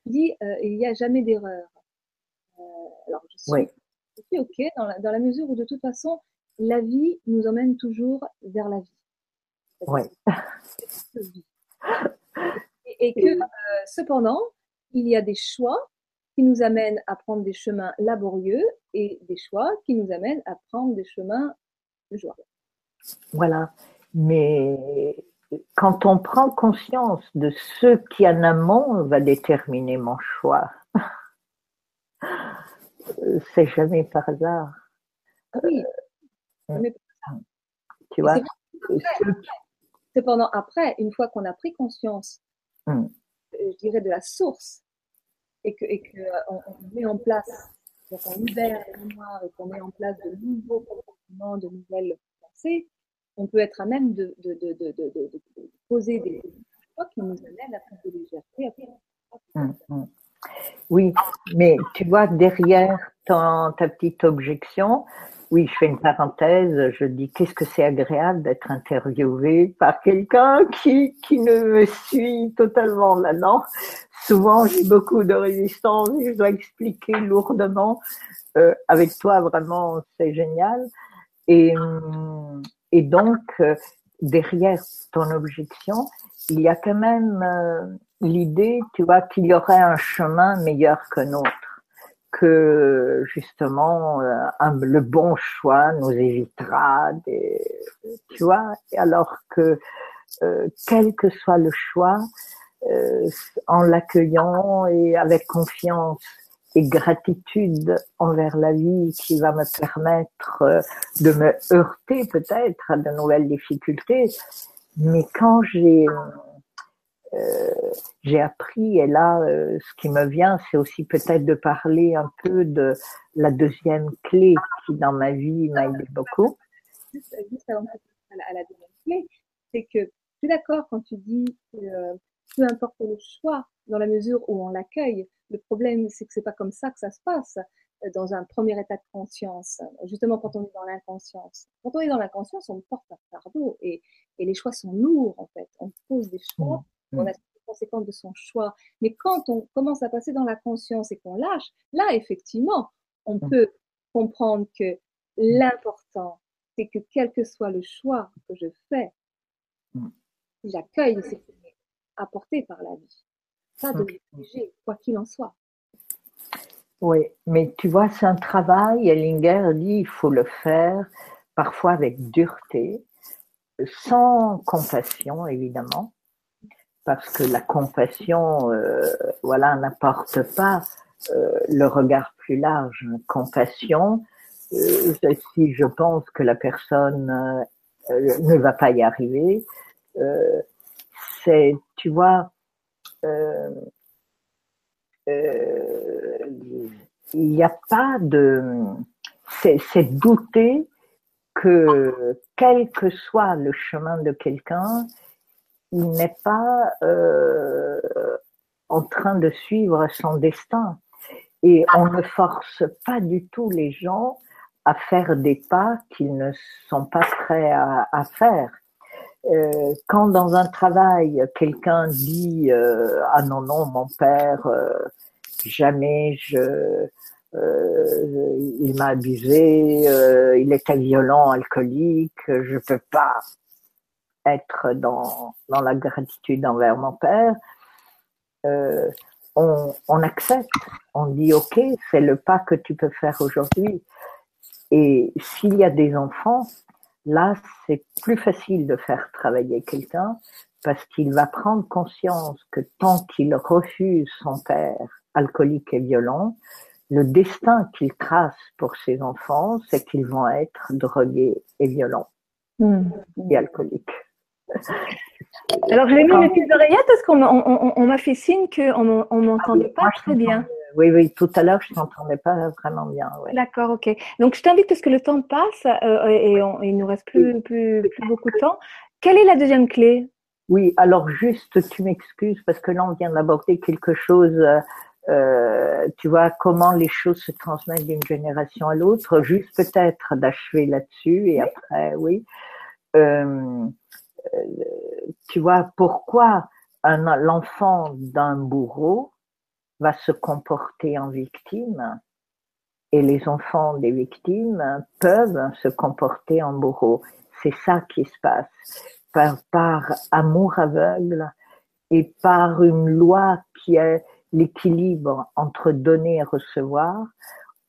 dis, euh, il n'y a jamais d'erreur. Euh, alors, je suis, oui. je suis OK dans la, dans la mesure où, de toute façon, la vie nous emmène toujours vers la vie. Oui. Et, et que, euh, cependant, il y a des choix qui nous amènent à prendre des chemins laborieux et des choix qui nous amènent à prendre des chemins de joie. Voilà. Mais quand on prend conscience de ce qui en amont va déterminer mon choix, c'est jamais par hasard. Oui. Euh, mais tu vois. Cependant, après, une fois qu'on a pris conscience, hum. je dirais, de la source et que, et que on, on, met en place, donc on libère les mémoires et qu'on met en place de nouveaux comportements, de nouvelles pensées, on peut être à même de, de, de, de poser des choix qui nous amènent à plus de légèreté. Oui, mais tu vois, derrière ton, ta petite objection, oui, je fais une parenthèse, je dis qu'est-ce que c'est agréable d'être interviewé par quelqu'un qui, qui ne me suit totalement là-dedans. Souvent, j'ai beaucoup de résistance je dois expliquer lourdement. Euh, avec toi, vraiment, c'est génial. Et, et donc, euh, derrière ton objection, il y a quand même euh, l'idée, tu vois, qu'il y aurait un chemin meilleur que nôtre que justement euh, le bon choix nous évitera des tu vois alors que quel que soit le choix, en l'accueillant et avec confiance et gratitude envers la vie qui va me permettre de me heurter peut-être à de nouvelles difficultés. Mais quand j'ai euh, j'ai appris, et là, euh, ce qui me vient, c'est aussi peut-être de parler un peu de la deuxième clé qui, dans ma vie, m'a aidé beaucoup. Juste, avant à la, deuxième clé, c'est que tu es d'accord quand tu dis que euh, peu importe le choix, dans la mesure où on l'accueille, le problème, c'est que c'est pas comme ça que ça se passe dans un premier état de conscience, justement quand on est dans l'inconscience. Quand on est dans l'inconscience, on porte un fardeau et, et, les choix sont lourds en fait. On pose des choix mmh on a les conséquences de son choix. Mais quand on commence à passer dans la conscience et qu'on lâche, là, effectivement, on mm. peut comprendre que l'important, c'est que quel que soit le choix que je fais, mm. j'accueille ce qui est apporté par la vie. Pas de juger, quoi qu'il en soit. Oui, mais tu vois, c'est un travail. Ellinger dit il faut le faire parfois avec dureté, sans compassion, évidemment, parce que la compassion, euh, voilà, n'apporte pas euh, le regard plus large. Compassion, euh, si je pense que la personne euh, ne va pas y arriver, euh, c'est, tu vois, il n'y a pas de, c'est douter que quel que soit le chemin de quelqu'un, il n'est pas euh, en train de suivre son destin. Et on ne force pas du tout les gens à faire des pas qu'ils ne sont pas prêts à, faire. Euh, quand dans un travail, quelqu'un dit euh, Ah non, non, mon père, jamais je, il m'a abusé, il était violent, alcoolique, je peux pas être dans, dans la gratitude envers mon père, euh, on, on, accepte, on dit ok, c'est le pas que tu peux faire aujourd'hui. Et s'il y a des enfants, là c'est plus facile de faire travailler quelqu'un parce qu'il va prendre conscience que tant qu'il refuse son père alcoolique et violent, le destin qu'il trace pour ses enfants, c'est qu'ils vont être drogués et violents mmh. et alcooliques. Alors, j'ai mis une petite oreillette parce qu'on m'a fait signe qu'on ne m'entendait pas très bien? Oui, oui, tout à l'heure, je ne t'entendais pas vraiment bien. D'accord, ok. Donc, je t'invite parce que le temps passe euh, et, il nous reste plus, plus, beaucoup de temps. Quelle est la deuxième clé? Oui, alors juste, tu m'excuses parce que là, on vient d'aborder quelque chose. Euh, tu vois comment les choses se transmettent d'une génération à l'autre. Juste peut-être d'achever là-dessus et après, oui. Euh, tu vois, pourquoi l'enfant d'un bourreau va se comporter en victime et les enfants des victimes peuvent se comporter en bourreau? C'est ça qui se passe. Par, par amour aveugle et par une loi qui est l'équilibre entre donner et recevoir,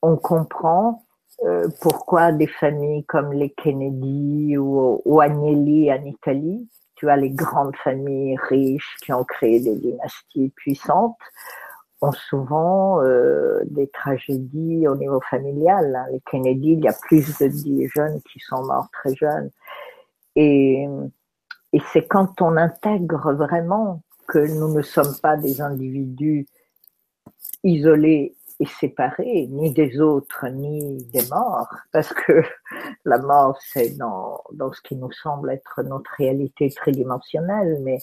on comprend euh, pourquoi des familles comme les Kennedy ou, ou Agnelli en Italie, tu as les grandes familles riches qui ont créé des dynasties puissantes, ont souvent euh, des tragédies au niveau familial. Hein. Les Kennedy, il y a plus de dix jeunes qui sont morts très jeunes. Et c'est quand on intègre vraiment que nous ne sommes pas des individus isolés et séparés, ni des autres, ni des morts, parce que la mort, c'est dans, dans ce qui nous semble être notre réalité tridimensionnelle, mais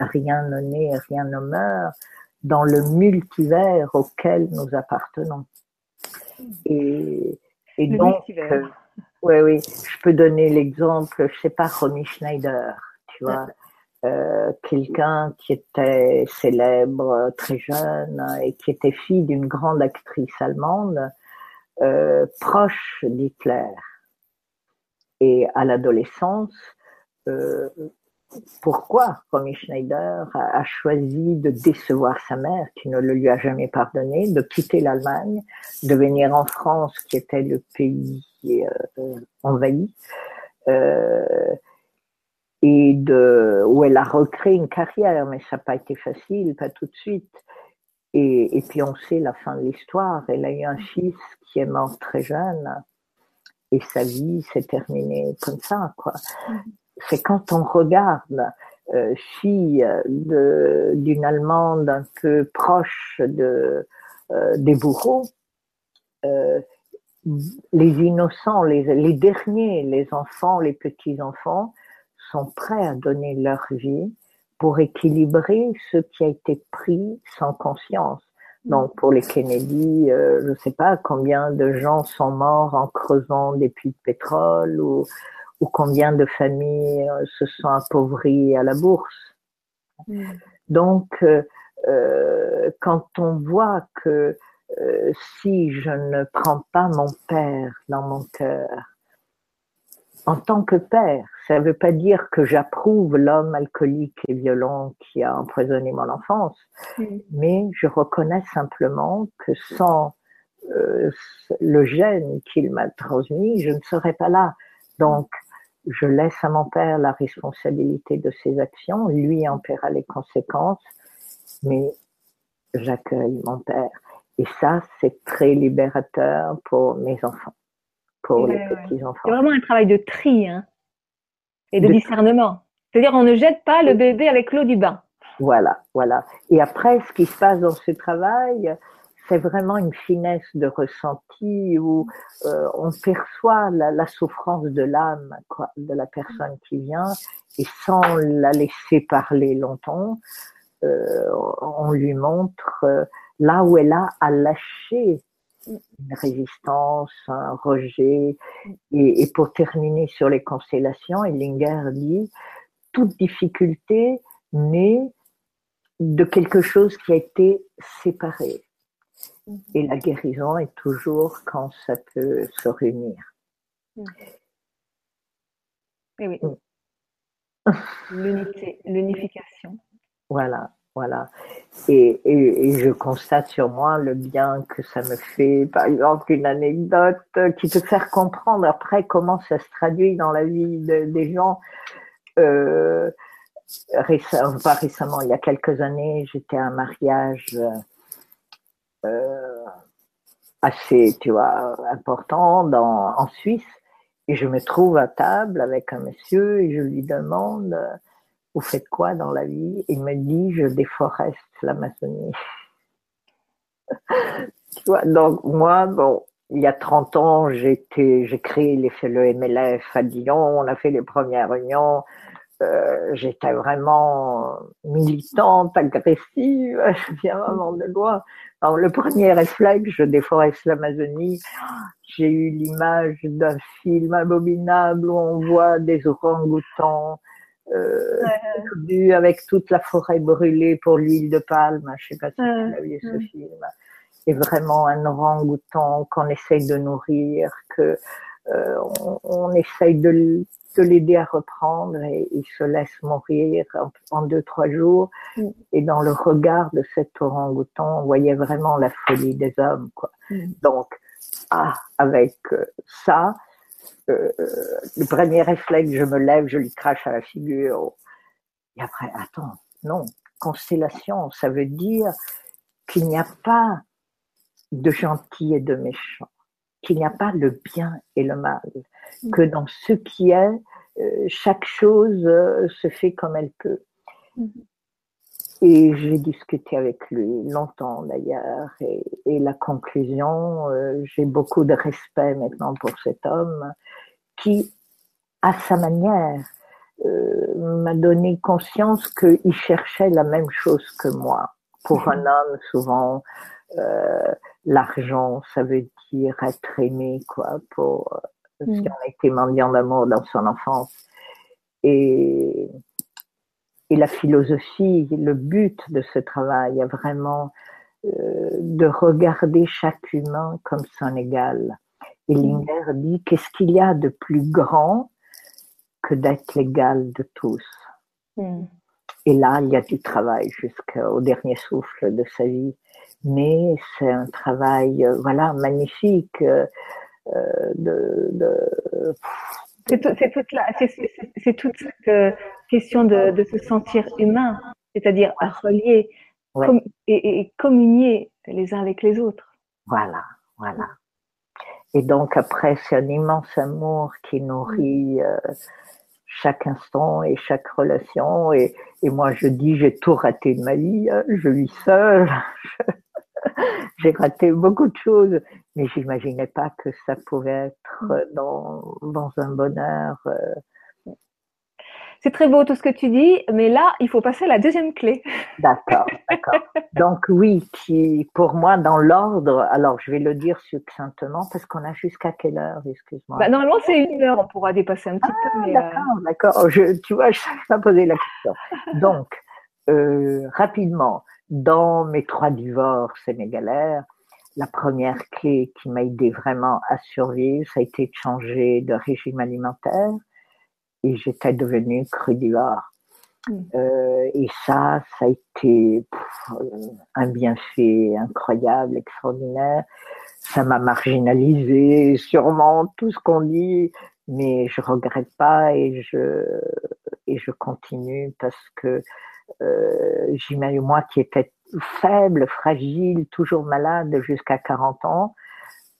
rien ne naît, rien ne meurt dans le multivers auquel nous appartenons. Et, et donc, euh, oui, oui, je peux donner l'exemple, je sais pas, Romy Schneider, tu vois. Euh, quelqu'un qui était célèbre très jeune et qui était fille d'une grande actrice allemande euh, proche d'Hitler. Et à l'adolescence, euh, pourquoi Romy Schneider a, a, choisi de décevoir sa mère, qui ne le lui a jamais pardonné, de quitter l'Allemagne, de venir en France, qui était le pays euh, envahi, euh, et où elle a recréé une carrière, mais ça n'a pas été facile, pas tout de suite. Et, et puis on sait la fin de l'histoire. Elle a eu un fils qui est mort très jeune et sa vie s'est terminée comme ça, quoi. C'est quand on regarde euh, fille d'une Allemande un peu proche de, euh, des bourreaux, euh, les innocents, les, les derniers, les enfants, les petits-enfants, sont prêts à donner leur vie pour équilibrer ce qui a été pris sans conscience. Donc pour les Kennedy, euh, je ne sais pas combien de gens sont morts en creusant des puits de pétrole ou, ou combien de familles euh, se sont appauvries à la bourse. Mm. Donc euh, quand on voit que si je ne prends pas mon père dans mon cœur, en tant que père, ça ne veut pas dire que j'approuve l'homme alcoolique et violent qui a empoisonné mon enfance, mais je reconnais simplement que sans euh, le gène qu'il m'a transmis, je ne serais pas là. Donc, je laisse à mon père la responsabilité de ses actions, lui en paiera les conséquences, mais j'accueille mon père. Et ça, c'est très libérateur pour mes enfants, pour les petits-enfants. C'est vraiment un travail de tri hein, et de, discernement. C'est-à-dire, on ne jette pas le bébé avec l'eau du bain. Voilà, voilà. Et après, ce qui se passe dans ce travail, c'est vraiment une finesse de ressenti où euh, on perçoit la, souffrance de l'âme de la personne qui vient et sans la laisser parler longtemps, euh, on lui montre euh, là où elle a à lâcher une résistance, un rejet. Et, pour terminer sur les constellations, Ellinger dit, toute difficulté naît de quelque chose qui a été séparé. Mm-hmm. Et la guérison est toujours quand ça peut se réunir. Mm. oui. Mm. L'unité, l'unification. Voilà. Voilà. Et, et, je constate sur moi le bien que ça me fait. Par exemple, une anecdote qui peut faire comprendre après comment ça se traduit dans la vie des gens. Euh, récemment, pas récemment, il y a quelques années, j'étais à un mariage euh, assez, tu vois, important en Suisse. Et je me trouve à table avec un monsieur et je lui demande vous faites quoi dans la vie? Il me dit, je déforeste l'Amazonie. tu donc moi, bon, il y a 30 ans, j'étais, j'ai créé les, le MLF à Lyon, on a fait les premières réunions, euh, j'étais vraiment militante, agressive, je viens vraiment de loin. Le premier réflexe, je déforeste l'Amazonie. J'ai eu l'image d'un film abominable où on voit des orang-outans euh, avec toute la forêt brûlée pour l'huile de palme. Je sais pas si tu as vu ce film. Et vraiment un orang-outan qu'on essaye de nourrir, que euh, on, on, essaye de, de l'aider à reprendre et il se laisse mourir en, deux trois jours. Mm. Et dans le regard de cet orang-outan, on voyait vraiment la folie des hommes. Quoi. Mm. Donc, ah, avec euh, ça, euh, le premier réflexe, je me lève, je lui crache à la figure. Et après, attends, non, constellation, ça veut dire qu'il n'y a pas de gentil et de méchant, qu'il n'y a pas le bien et le mal, que dans ce qui est, euh, chaque chose euh, se fait comme elle peut. Et j'ai discuté avec lui longtemps d'ailleurs, et, et, la conclusion, j'ai beaucoup de respect maintenant pour cet homme qui, à sa manière, euh, m'a donné conscience qu'il cherchait la même chose que moi. Pour un homme, souvent, euh, l'argent, ça veut dire être aimé, quoi, pour euh, mm. si on a été mendiant d'amour dans son enfance. Et, et la philosophie, le but de ce travail est vraiment euh, de regarder chaque humain comme son égal et Linger dit qu'est-ce qu'il y a de plus grand que d'être l'égal de tous? Hmm. Et là, il y a du travail jusqu'au dernier souffle de sa vie. Mais c'est un travail, euh, voilà, magnifique. Euh, euh, de, c'est tout, toute, la, c'est, toute cette question de, se sentir humain, c'est-à-dire relié et, communier les uns avec les autres. Voilà, voilà. Et donc après, c'est un immense amour qui nourrit euh, chaque instant et chaque relation. Et, et moi, je dis, j'ai tout raté de ma vie. Hein. Je vis seule. j'ai raté beaucoup de choses, mais j'imaginais pas que ça pouvait être dans, dans un bonheur. Euh, c'est très beau tout ce que tu dis, mais là, il faut passer à la deuxième clé. D'accord, d'accord. Donc oui, qui, pour moi, dans l'ordre, alors je vais le dire succinctement parce qu'on a jusqu'à quelle heure, excuse-moi? Bah, normalement, c'est une heure, on pourra dépasser un petit peu. Ah, d'accord, euh... d'accord. tu vois, je ne pas poser la question. Donc, euh, rapidement, dans mes trois divorces et mes galères, la première clé qui m'a aidé vraiment à survivre, ça a été de changer de régime alimentaire et j'étais devenue crudivore. Mm. Euh, et ça, ça a été un bienfait incroyable, extraordinaire. Ça m'a marginalisé, sûrement tout ce qu'on dit, mais je regrette pas et je et je continue parce que euh, j'imagine moi qui étais faible, fragile, toujours malade jusqu'à 40 ans,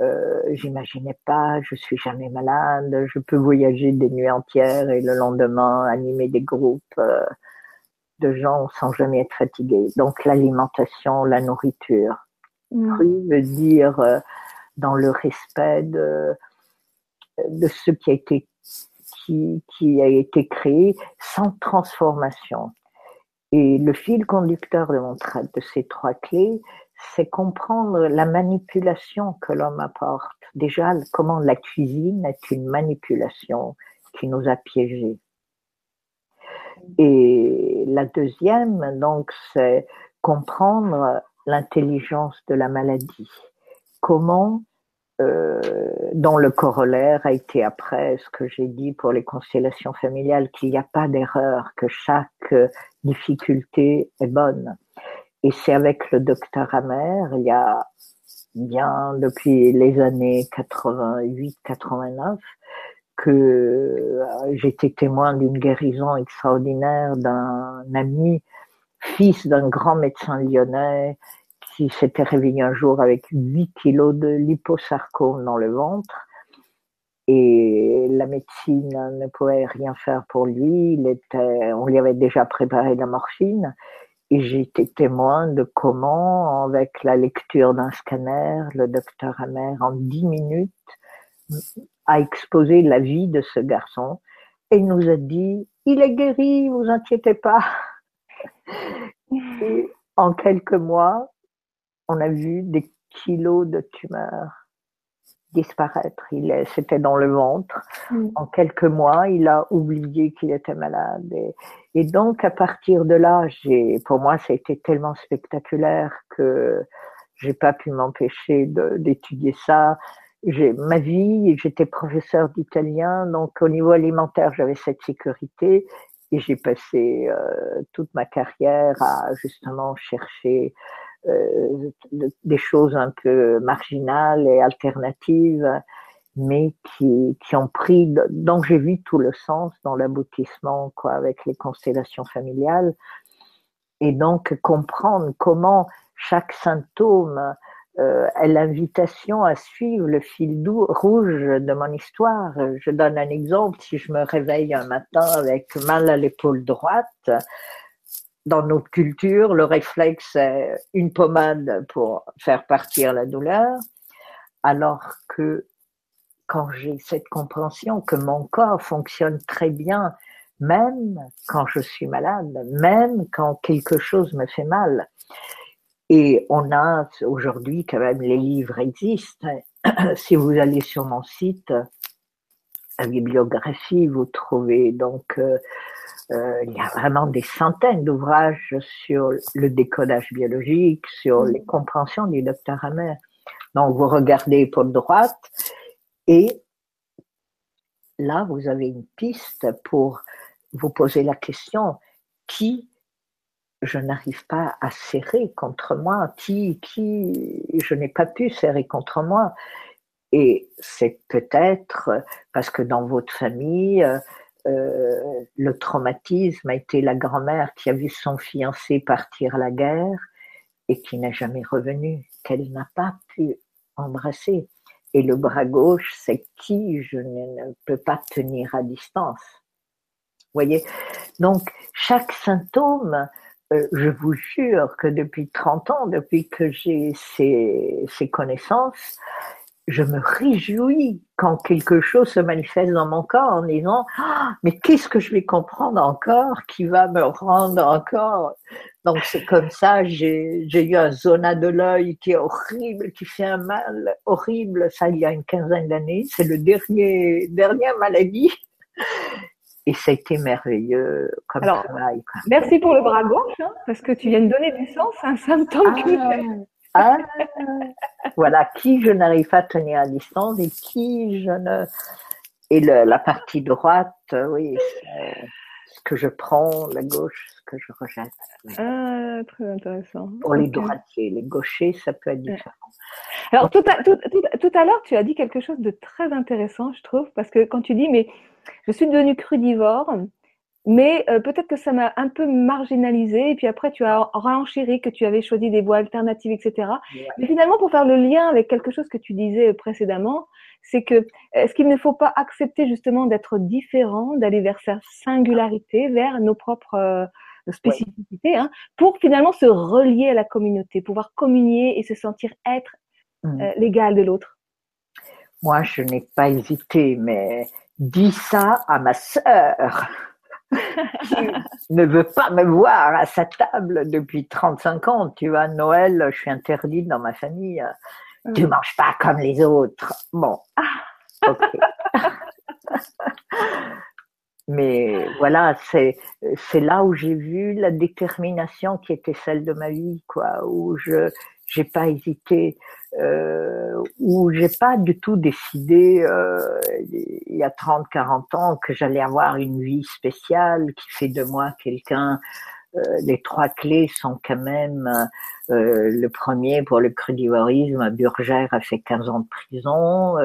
euh, j'imaginais pas, je suis jamais malade, je peux voyager des nuits entières et le lendemain animer des groupes euh, de gens sans jamais être fatigué. Donc l'alimentation, la nourriture, mmh. veut dire euh, dans le respect de, de ce qui a été qui, qui a été créé sans transformation. Et le fil conducteur de mon de ces trois clés, c'est comprendre la manipulation que l'homme apporte. Déjà, comment la cuisine est une manipulation qui nous a piégés. Et la deuxième, donc, c'est comprendre l'intelligence de la maladie. Comment, euh, dont le corollaire a été après ce que j'ai dit pour les constellations familiales, qu'il n'y a pas d'erreur, que chaque difficulté est bonne. Et c'est avec le docteur Amer, il y a bien depuis les années 88-89, que euh, j'étais témoin d'une guérison extraordinaire d'un ami, fils d'un grand médecin lyonnais, qui s'était réveillé un jour avec 8 kilos de liposarcome dans le ventre. Et la médecine ne pouvait rien faire pour lui. On lui avait déjà préparé la morphine. Et j'ai été témoin de comment, avec la lecture d'un scanner, le docteur Amer, en dix minutes, a exposé la vie de ce garçon et nous a dit il est guéri, vous inquiétez pas. Et en quelques mois, on a vu des kilos de tumeurs disparaître. Il c'était dans le ventre. Mm. En quelques mois, il a oublié qu'il était malade. Et, donc, à partir de là, j'ai, pour moi, ça a été tellement spectaculaire que j'ai pas pu m'empêcher d'étudier ça. J'ai ma vie, j'étais professeur d'italien, donc au niveau alimentaire, j'avais cette sécurité. Et j'ai passé euh, toute ma carrière à justement chercher des choses un peu marginales et alternatives, mais qui, qui ont pris, dont j'ai vu tout le sens dans l'aboutissement, quoi, avec les constellations familiales. Et donc, comprendre comment chaque symptôme euh, l'invitation à suivre le fil rouge de mon histoire. Je donne un exemple. Si je me réveille un matin avec mal à l'épaule droite, dans notre culture, le réflexe est une pommade pour faire partir la douleur, alors que quand j'ai cette compréhension que mon corps fonctionne très bien, même quand je suis malade, même quand quelque chose me fait mal. Et on a aujourd'hui quand même les livres existent. si vous allez sur mon site, la bibliographie, vous trouvez donc euh, euh, il y a vraiment des centaines d'ouvrages sur le décodage biologique, sur mm. les compréhensions du docteur Hammer. Donc, vous regardez pour droite et là, vous avez une piste pour vous poser la question qui je n'arrive pas à serrer contre moi, qui, qui je n'ai pas pu serrer contre moi. Et c'est peut-être parce que dans votre famille, euh, le traumatisme a été la grand-mère qui a vu son fiancé partir à la guerre et qui n'a jamais revenu, qu'elle n'a pas pu embrasser. Et le bras gauche, c'est qui je ne peux pas tenir à distance. Voyez? Donc, chaque symptôme, euh, je vous jure que depuis 30 ans, depuis que j'ai ces, ces connaissances, je me réjouis quand quelque chose se manifeste dans mon corps en disant ah, mais qu'est-ce que je vais comprendre encore qui va me rendre encore? Donc c'est comme ça j'ai j'ai eu un zona de l'œil qui est horrible qui fait un mal horrible ça il y a une quinzaine d'années. C'est le dernier dernière maladie. Et ça a été merveilleux comme travail. Merci pour le bras gauche, hein, parce que tu viens de donner du sens à un symptôme ah, ah, voilà, qui je n'arrive pas à tenir à distance et qui je ne. Et la partie droite, oui, ce que je prends, la gauche, ce que je rejette. Ah, très intéressant. Pour les droitiers, les gauchers, ça peut être différent. Alors, tout à, tout, tout à l'heure, tu as dit quelque chose de très intéressant, je trouve, parce que quand tu dis, mais je suis devenue crudivore, mais euh, peut-être que ça m'a un peu marginalisé. Et puis après, tu as renchéri que tu avais choisi des voies alternatives, etc. Mais finalement, pour faire le lien avec quelque chose que tu disais précédemment, c'est que est-ce qu'il ne faut pas accepter justement d'être différent, d'aller vers sa singularité, vers nos propres euh, spécificités, hein, pour finalement se relier à la communauté, pouvoir communier et se sentir être euh, l'égal de l'autre Moi, je n'ai pas hésité, mais dis ça à ma sœur ne veut pas me voir à sa table depuis 35 ans. Tu vois, Noël, je suis interdite dans ma famille. Tu manges pas comme les autres. Bon. Ok. Mais voilà, c'est c'est là où j'ai vu la détermination qui était celle de ma vie, quoi, où je j'ai pas hésité, euh, où j'ai pas du tout décidé euh, il y a 30, 40 ans que j'allais avoir une vie spéciale qui fait de moi quelqu'un. Euh, les trois clés sont quand même euh, le premier pour le crudivorisme, Burgère a fait 15 ans de prison.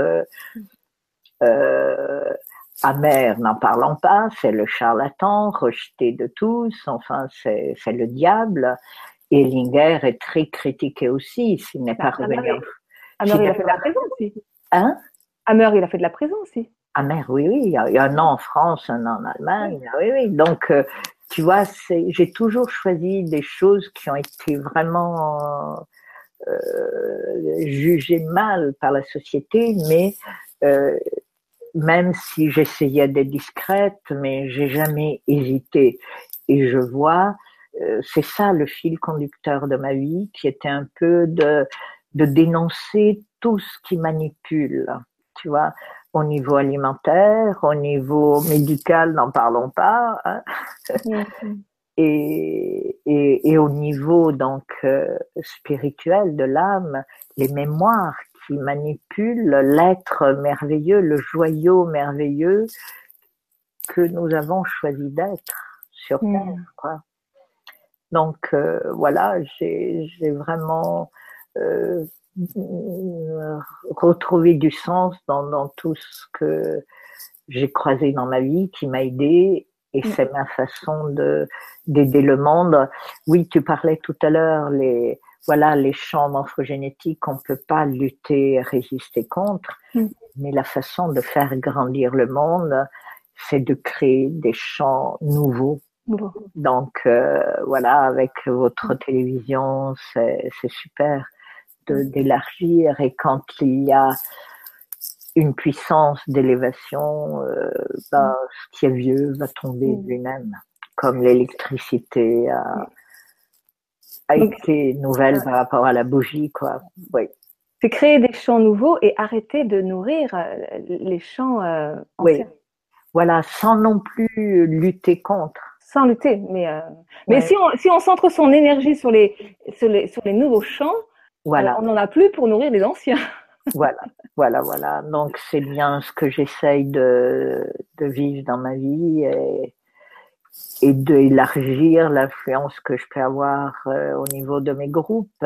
Amer, n'en parlons pas, c'est le charlatan, rejeté de tous, enfin c'est le diable. Ellinger est très critiqué aussi, s'il n'est pas revenu. Hammer, il a fait de la prison aussi. Hein? Hammer, il a fait de la prison aussi. Hammer, oui, oui. Il y a un an en France, un an en Allemagne. Oui, oui. Donc, euh, tu vois, j'ai toujours choisi des choses qui ont été vraiment euh, jugées mal par la société, mais euh, même si j'essayais d'être discrète, mais j'ai jamais hésité. Et je vois c'est ça le fil conducteur de ma vie, qui était un peu de, de dénoncer tout ce qui manipule, tu vois, au niveau alimentaire, au niveau médical, n'en parlons pas, hein. et, et, et, au niveau donc euh, spirituel de l'âme, les mémoires qui manipulent l'être merveilleux, le joyau merveilleux que nous avons choisi d'être sur Terre. Quoi. Donc euh, voilà, j'ai vraiment euh, retrouvé du sens dans, dans tout ce que j'ai croisé dans ma vie, qui m'a aidé, et mm. c'est ma façon de d'aider le monde. Oui, tu parlais tout à l'heure les voilà les champs morphogénétiques, on peut pas lutter, résister contre, mm. mais la façon de faire grandir le monde, c'est de créer des champs nouveaux donc euh, voilà, avec votre télévision, c'est super d'élargir et quand il y a une puissance d'élévation, euh, bah, ce qui est vieux va tomber mm. lui-même, comme l'électricité a, a été nouvelle par rapport à la bougie, quoi. Oui. C'est créer des champs nouveaux et arrêter de nourrir euh, les champs anciens. Oui. Voilà, sans non plus lutter contre sans lutter. Mais, euh, mais si, on, si on centre son énergie sur les, sur les, sur les nouveaux champs, voilà. On n'en a plus pour nourrir les anciens. voilà, voilà, voilà. Donc c'est bien ce que j'essaye de, de vivre dans ma vie et, et d'élargir l'influence que je peux avoir euh, au niveau de mes groupes,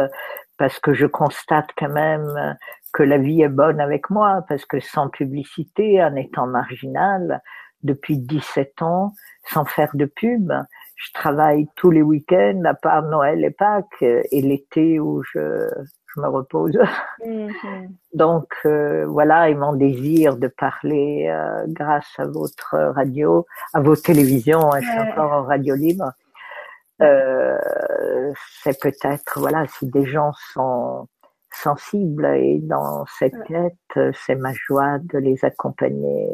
parce que je constate quand même que la vie est bonne avec moi, parce que sans publicité, en étant marginal, depuis 17 ans sans faire de pub. Je travaille tous les week-ends à part Noël et Pâques et l'été où je, je me repose. Mhm. Donc euh, voilà, et mon désir de parler euh, grâce à votre radio, à vos télévisions, hein, je suis encore en radio libre. Euh, c'est peut-être voilà si des gens sont sensibles et dans cette quête, c'est ma joie de les accompagner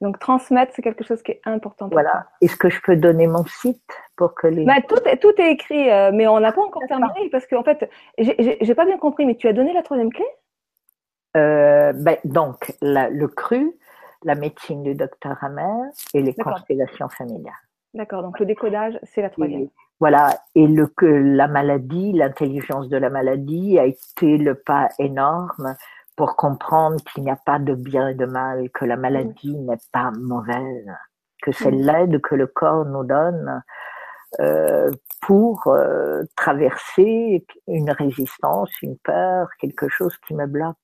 donc transmettre, c'est quelque chose qui est important. Voilà. Est-ce que je peux donner mon site pour que les. Bah, tout, est, tout est écrit, euh, mais on n'a pas encore terminé parce qu'en fait, j'ai pas bien compris, mais tu as donné la troisième clé? Euh, ben, Donc, le cru, la médecine du docteur Hammer et les constellations familiales. D'accord, donc le décodage, c'est la troisième. voilà, et le, que la maladie, l'intelligence de la maladie a été le pas énorme pour comprendre qu'il n'y a pas de bien et de mal, que la maladie n'est pas mauvaise, que c'est l'aide que le corps nous donne euh, pour euh, traverser une résistance, une peur, quelque chose qui me bloque.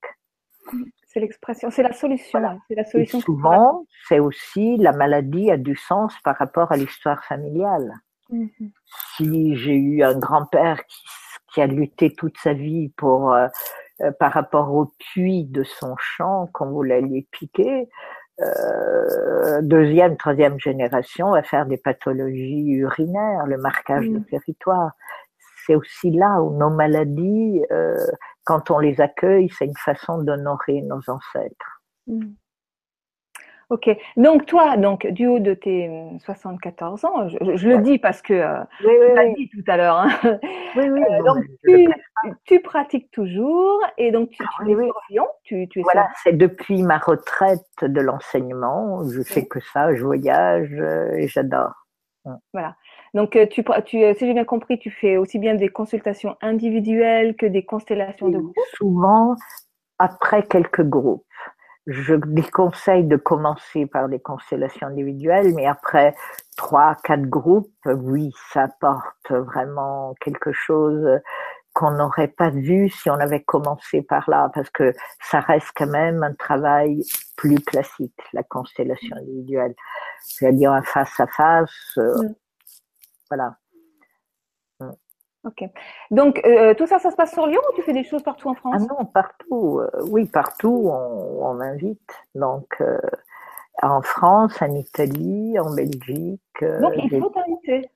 C'est l'expression, c'est la solution. C'est la solution. Et souvent, c'est aussi la maladie a du sens par rapport à l'histoire familiale. Mm-hmm. Si j'ai eu un grand-père qui, qui, a lutté toute sa vie pour euh, euh, par rapport au puits de son champ quand vous l'alliez piquer, euh, deuxième, troisième génération va faire des pathologies urinaires, le marquage de territoire. C'est aussi là où nos maladies, euh, quand on les accueille, c'est une façon d'honorer nos ancêtres. Mm. Ok. Donc toi, donc du haut de tes 74 ans, je, le dis parce que euh, oui, tu l'as dit tout à l'heure. Hein. Oui, oui. Euh, donc tu, pratiques toujours et donc tu, tu ah, Tu, tu es voilà, c'est depuis ma retraite de l'enseignement. Je fais que ça, je voyage euh, et j'adore. Voilà. Donc tu, tu, si j'ai bien compris, tu fais aussi bien des consultations individuelles que des constellations de groupe. Souvent après quelques groupes je déconseille de commencer par des constellations individuelles, mais après trois, quatre groupes, oui, ça apporte vraiment quelque chose qu'on n'aurait pas vu si on avait commencé par là, parce que ça reste quand même un travail plus classique, la constellation individuelle. C'est-à-dire un face à face, euh, mm. voilà. Ok. Donc, euh, tout ça, ça se passe sur Lyon ou tu fais des choses partout en France? Ah non, partout. Euh, oui, partout, on, m'invite. Donc, euh, en France, en Italie, en Belgique. Donc, il faut t'inviter.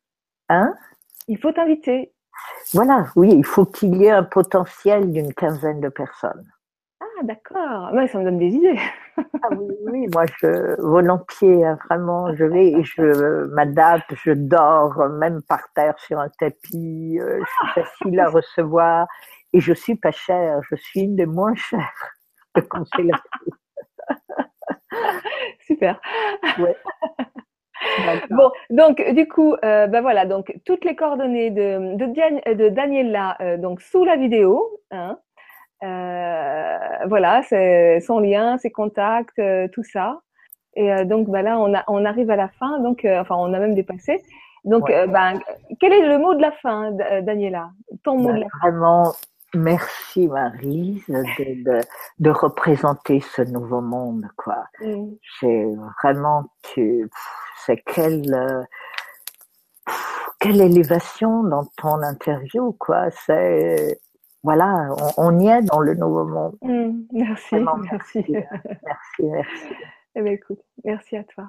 Hein? Il faut t'inviter. Voilà, oui, il faut qu'il y ait un potentiel d'une quinzaine de personnes. Ah, d'accord. Ouais, ça me donne des idées. ah oui, oui, moi, je, volontiers, hein, vraiment, je vais, je m'adapte, je dors même par terre sur un tapis, euh, je suis facile à recevoir et je suis pas chère, je suis une des moins chères de Super. Ouais. Bon, donc du coup, euh, ben voilà, donc toutes les coordonnées de, de, de Daniela, euh, donc sous la vidéo, hein, euh, voilà, c'est son lien, ses contacts, euh, tout ça. Et euh, donc, bah là, on, a, on arrive à la fin. Donc, enfin, on a même dépassé. Donc, ben, quel est le mot de la fin, Daniela? Ton mot de la fin Vraiment, merci Marie de, de, représenter ce nouveau monde, quoi. Mm. C'est vraiment, tu, c'est quelle, quelle élévation dans ton interview, quoi. C'est voilà, on, y est dans le nouveau monde. Mmh, merci, merci. Merci, merci. Eh bien, écoute, merci à toi.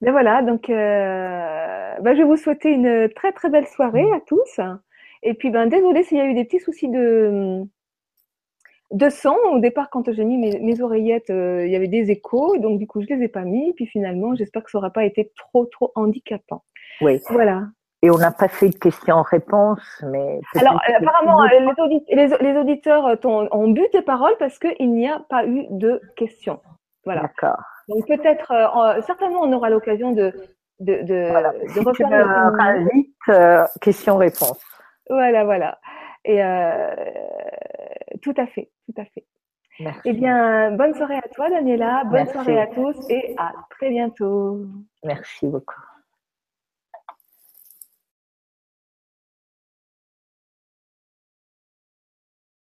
Ben voilà, donc euh, ben je vais vous souhaiter une très très belle soirée à tous. Et puis ben désolé s'il y a eu des petits soucis de de son. Au départ, quand j'ai mis mes, oreillettes, euh, il y avait des échos, donc du coup je les ai pas mis. Puis finalement, j'espère que ça n'aura pas été trop trop handicapant. Oui. Voilà. Et on n'a pas fait de questions-réponses, mais. Alors, apparemment, euh, les, auditeurs euh, ont, bu tes paroles parce qu'il n'y a pas eu de questions. Voilà. D'accord. Donc, peut-être, euh, certainement, on aura l'occasion de, de, de, voilà. de refaire. vite, questions-réponses. Voilà, voilà. Et tout à fait, tout à fait. Merci. Eh bien, bonne soirée à toi, Daniela. Bonne soirée à tous et à très bientôt. Merci beaucoup.